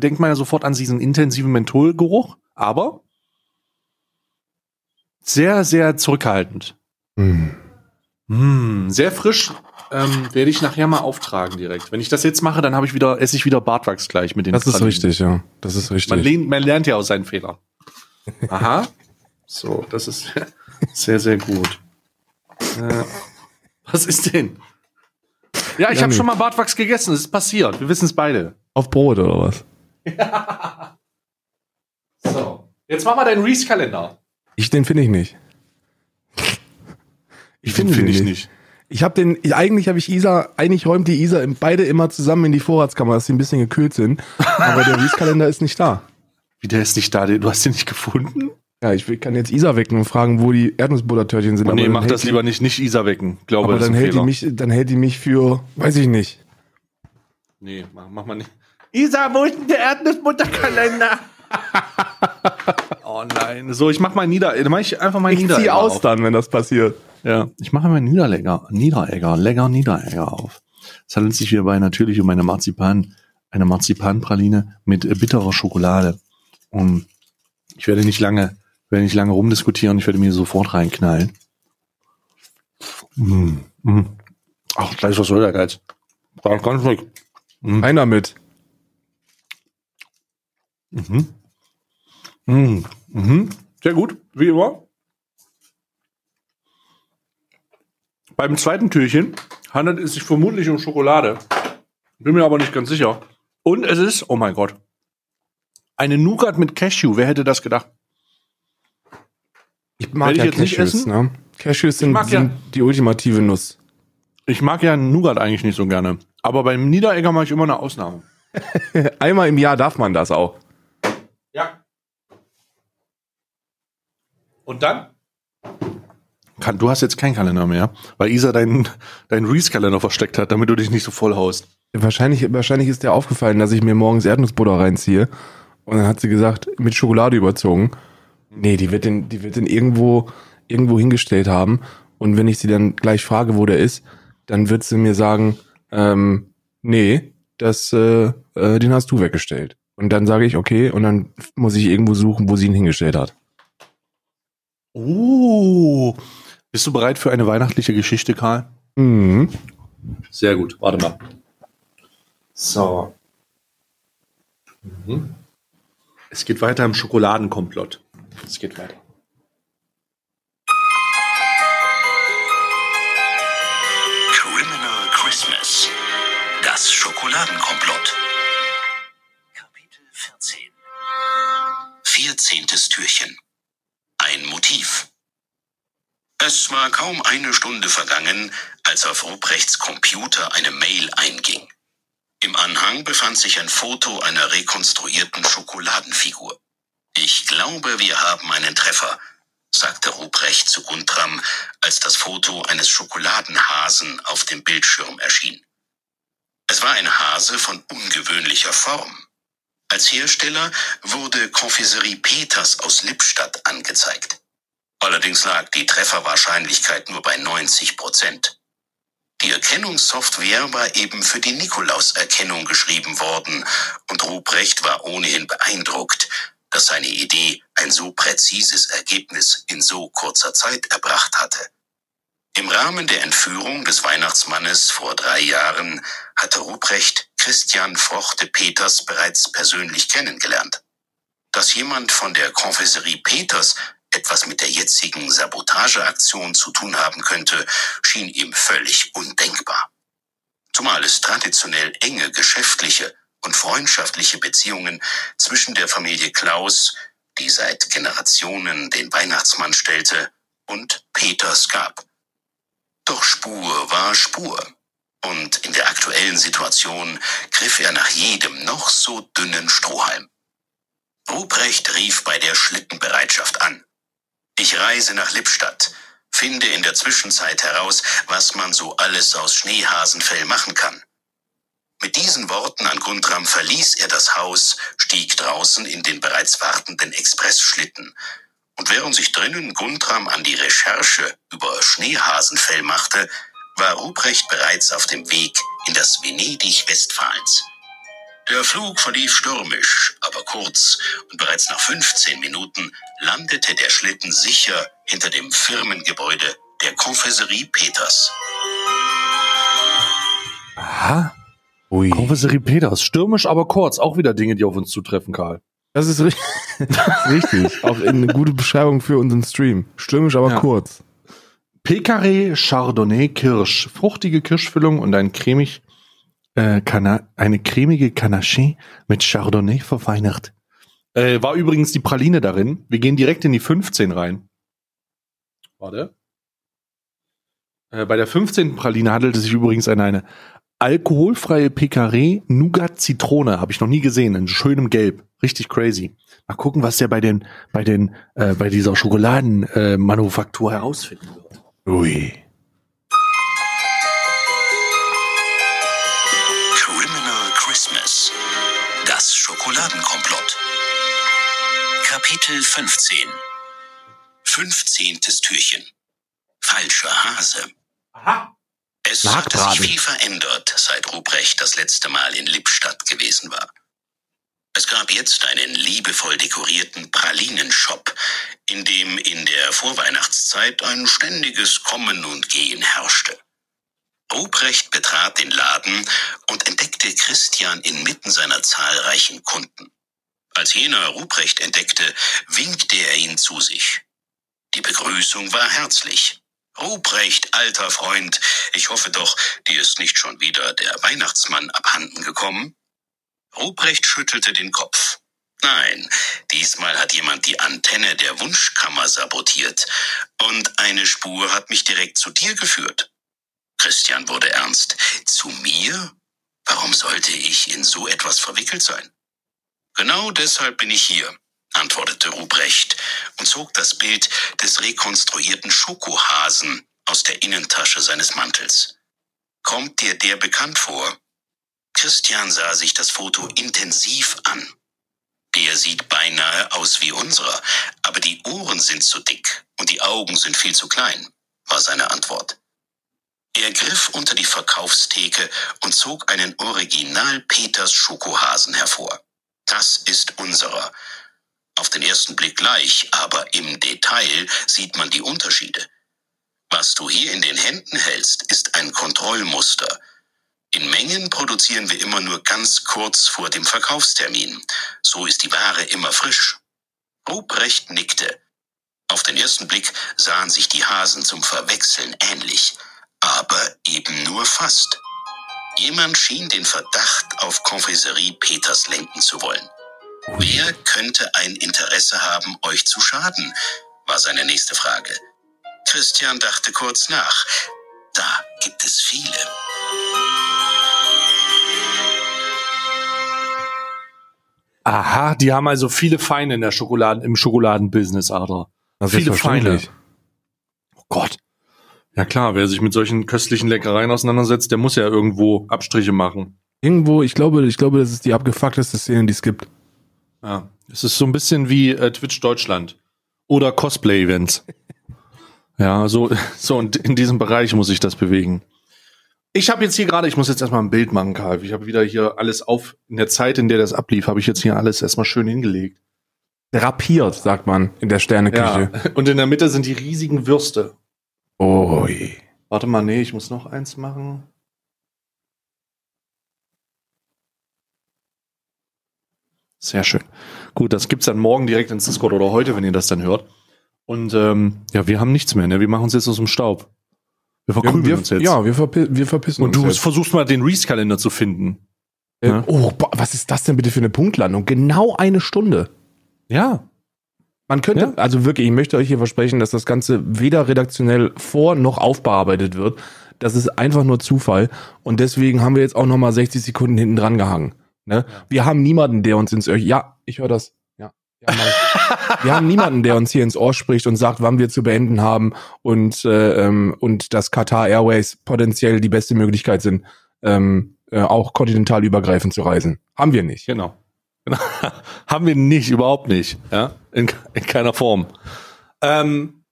denkt man ja sofort an diesen intensiven Mentholgeruch. Aber sehr, sehr zurückhaltend. Mhm. Mm, sehr frisch. Ähm, werde ich nachher mal auftragen direkt. Wenn ich das jetzt mache, dann habe ich wieder, esse ich wieder Bartwachs gleich mit den Das ist Pralinen. richtig, ja. Das ist richtig. Man, lehnt, man lernt ja aus seinen Fehlern. Aha. So, das ist sehr, sehr gut. Äh, was ist denn? Ja, ich Ja, habe nee. schon mal Bartwachs gegessen. Es ist passiert. Wir wissen es beide. Auf Brot oder was? So. Jetzt mach mal deinen Reese-Kalender. Ich, den finde ich nicht. Ich finde Finde den ich nicht. nicht. Ich habe den, eigentlich habe ich Isa, eigentlich räumt die Isa beide immer zusammen in die Vorratskammer, dass sie ein bisschen gekühlt sind. Aber der Reese-Kalender ist nicht da. Wie der ist nicht da. Du hast den nicht gefunden? Ja, ich will- kann jetzt Isa wecken und fragen, wo die Erdnussbuttertörtchen sind. Oh, nee, mach das die- lieber nicht. Nicht Isa wecken. Glaube, Aber das dann hält, die mich, dann hält die mich für, weiß ich nicht. Nee, mach, mach mal nicht. Isa, wo ist denn der Erdnussbutterkalender? oh nein. So, ich mach mal Nieder. Dann mach ich einfach mal Ich zieh Niederegger aus auf. dann, wenn das passiert. Ja, ich mache mal Niederlegger, Niederegger, Legger Niederegger auf. Es handelt sich hierbei natürlich um eine Marzipan, eine Marzipanpraline mit bitterer Schokolade. Und ich werde nicht lange, werde nicht lange rumdiskutieren, ich werde mir sofort reinknallen. Mm, mm. Ach, gleich was soll der Geiz? Ganz, ganz ruhig. Mm. Einer mit. Mhm. Mhm. Mhm. Sehr gut, wie immer. Beim zweiten Türchen handelt es sich vermutlich um Schokolade. Bin mir aber nicht ganz sicher. Und es ist, oh mein Gott, eine Nougat mit Cashew. Wer hätte das gedacht? Ich mag ich ja nicht Cashews, essen? ne? Cashews sind, ja- sind die ultimative Nuss. Ich mag ja Nougat eigentlich nicht so gerne. Aber beim Niederegger mache ich immer eine Ausnahme. Einmal im Jahr darf man das auch. Ja. Und dann? Kann, du hast jetzt keinen Kalender mehr, weil Isa deinen deinen Reese-Kalender versteckt hat, damit du dich nicht so voll haust. Wahrscheinlich, wahrscheinlich ist dir aufgefallen, dass ich mir morgens Erdnussbutter reinziehe. Und dann hat sie gesagt, mit Schokolade überzogen. Nee, die wird den, die wird den irgendwo, irgendwo hingestellt haben. Und wenn ich sie dann gleich frage, wo der ist, dann wird sie mir sagen, ähm, nee, das, äh, äh, den hast du weggestellt. Und dann sage ich, okay, und dann muss ich irgendwo suchen, wo sie ihn hingestellt hat. Oh. Bist du bereit für eine weihnachtliche Geschichte, Karl? Mhm. Sehr gut. Warte mal. So. Mhm. Es geht weiter im Schokoladenkomplott. Es geht weiter. Criminal Christmas. Das Schokoladenkomplott. Kapitel 14. Vierzehntes Türchen. Ein Motiv. Es war kaum eine Stunde vergangen, als auf Ruprechts Computer eine Mail einging. Im Anhang befand sich ein Foto einer rekonstruierten Schokoladenfigur. Ich glaube, wir haben einen Treffer, sagte Ruprecht zu Guntram, als das Foto eines Schokoladenhasen auf dem Bildschirm erschien. Es war ein Hase von ungewöhnlicher Form. Als Hersteller wurde Konfiserie Peters aus Lippstadt angezeigt. Allerdings lag die Trefferwahrscheinlichkeit nur bei 90 Prozent. Die Erkennungssoftware war eben für die Nikolauserkennung geschrieben worden und Ruprecht war ohnehin beeindruckt, dass seine Idee ein so präzises Ergebnis in so kurzer Zeit erbracht hatte. Im Rahmen der Entführung des Weihnachtsmannes vor drei Jahren hatte Ruprecht Christian Frochte Peters bereits persönlich kennengelernt. Dass jemand von der Konfessorie Peters etwas mit der jetzigen Sabotageaktion zu tun haben könnte, schien ihm völlig undenkbar. Zumal es traditionell enge geschäftliche und freundschaftliche Beziehungen zwischen der Familie Klaus, die seit Generationen den Weihnachtsmann stellte, und Peters gab. Doch Spur war Spur. Und in der aktuellen Situation griff er nach jedem noch so dünnen Strohhalm. Ruprecht rief bei der Schlittenbereitschaft an. Ich reise nach Lippstadt, finde in der Zwischenzeit heraus, was man so alles aus Schneehasenfell machen kann. Mit diesen Worten an Guntram verließ er das Haus, stieg draußen in den bereits wartenden Expressschlitten. Und während sich drinnen Guntram an die Recherche über Schneehasenfell machte, war Ruprecht bereits auf dem Weg in das Venedig Westfalens. Der Flug verlief stürmisch, aber kurz, und bereits nach 15 Minuten landete der Schlitten sicher hinter dem Firmengebäude der Konfessorie Peters. Aha. Ui. Konfessorie Peters. Stürmisch, aber kurz. Auch wieder Dinge, die auf uns zutreffen, Karl. Das ist richtig. richtig. Auch eine gute Beschreibung für unseren Stream. Stürmisch, aber ja. kurz. Pekaré Chardonnay Kirsch. Fruchtige Kirschfüllung und ein cremig äh, eine cremige Canache mit Chardonnay verfeinert. Äh, war übrigens die Praline darin. Wir gehen direkt in die 15 rein. Warte. Äh, bei der 15. Praline handelt es sich übrigens an eine alkoholfreie Pekaré Nougat Zitrone. Habe ich noch nie gesehen. In schönem Gelb. Richtig crazy. Mal gucken, was der bei den, bei den, äh, bei dieser Schokoladenmanufaktur äh, herausfinden wird. Ui. Schokoladenkomplott. Kapitel 15 15. Türchen. Falscher Hase. Aha. Es hatte sich viel verändert, seit Ruprecht das letzte Mal in Lippstadt gewesen war. Es gab jetzt einen liebevoll dekorierten Pralinenshop, in dem in der Vorweihnachtszeit ein ständiges Kommen und Gehen herrschte. Ruprecht betrat den Laden und entdeckte Christian inmitten seiner zahlreichen Kunden. Als jener Ruprecht entdeckte, winkte er ihn zu sich. Die Begrüßung war herzlich. Ruprecht, alter Freund, ich hoffe doch, dir ist nicht schon wieder der Weihnachtsmann abhanden gekommen? Ruprecht schüttelte den Kopf. Nein, diesmal hat jemand die Antenne der Wunschkammer sabotiert, und eine Spur hat mich direkt zu dir geführt. Christian wurde ernst. Zu mir? Warum sollte ich in so etwas verwickelt sein? Genau deshalb bin ich hier, antwortete Ruprecht und zog das Bild des rekonstruierten Schokohasen aus der Innentasche seines Mantels. Kommt dir der bekannt vor? Christian sah sich das Foto intensiv an. Der sieht beinahe aus wie unserer, aber die Ohren sind zu dick und die Augen sind viel zu klein, war seine Antwort. Er griff unter die Verkaufstheke und zog einen Original Peters Schokohasen hervor. Das ist unserer. Auf den ersten Blick gleich, aber im Detail sieht man die Unterschiede. Was du hier in den Händen hältst, ist ein Kontrollmuster. In Mengen produzieren wir immer nur ganz kurz vor dem Verkaufstermin. So ist die Ware immer frisch. Ruprecht nickte. Auf den ersten Blick sahen sich die Hasen zum Verwechseln ähnlich, aber eben nur fast. Jemand schien den Verdacht auf Konfiserie Peters lenken zu wollen. Wer könnte ein Interesse haben, euch zu schaden? war seine nächste Frage. Christian dachte kurz nach. Da gibt es viele. Aha, die haben also viele Feinde in der Schokoladen, im Schokoladenbusiness, Alter. Das viele Feinde. Oh Gott. Ja klar, wer sich mit solchen köstlichen Leckereien auseinandersetzt, der muss ja irgendwo Abstriche machen. Irgendwo, ich glaube, ich glaube, das ist die abgefuckteste Szene, die es gibt. Ja. Es ist so ein bisschen wie äh, Twitch Deutschland oder Cosplay-Events. ja, so, so und in diesem Bereich muss ich das bewegen. Ich habe jetzt hier gerade, ich muss jetzt erstmal ein Bild machen, Karl. Ich habe wieder hier alles auf, in der Zeit, in der das ablief, habe ich jetzt hier alles erstmal schön hingelegt. Drapiert, sagt man in der Sterneküche. Ja. Und in der Mitte sind die riesigen Würste. Oh. Warte mal, nee, ich muss noch eins machen. Sehr schön. Gut, das gibt's dann morgen direkt ins Discord oder heute, wenn ihr das dann hört. Und ähm, ja, wir haben nichts mehr, ne? Wir machen uns jetzt aus dem Staub. Wir verkrümeln wir, uns jetzt. Ja, wir, verpi wir verpissen Und uns du jetzt. versuchst mal den Reese-Kalender zu finden. Äh, Ja. Oh, boah, was ist das denn bitte für eine Punktlandung? Genau eine Stunde. Ja. Man könnte, Ja. also wirklich, ich möchte euch hier versprechen, dass das Ganze weder redaktionell vor noch aufbearbeitet wird. Das ist einfach nur Zufall. Und deswegen haben wir jetzt auch nochmal 60 Sekunden hinten dran gehangen. Ne? Wir haben niemanden, der uns ins Ohr, ja, ich höre das. Ja. ja wir haben niemanden, der uns hier ins Ohr spricht und sagt, wann wir zu beenden haben und, äh, ähm, und dass Qatar Airways potenziell die beste Möglichkeit sind, ähm, äh, auch kontinentalübergreifend zu reisen. Haben wir nicht. Genau. Haben wir nicht, überhaupt nicht. Ja, in, in keiner Form. Ähm,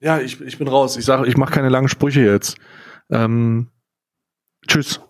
ja, ich, ich bin raus. Ich sage, ich mache keine langen Sprüche jetzt. Ähm, tschüss.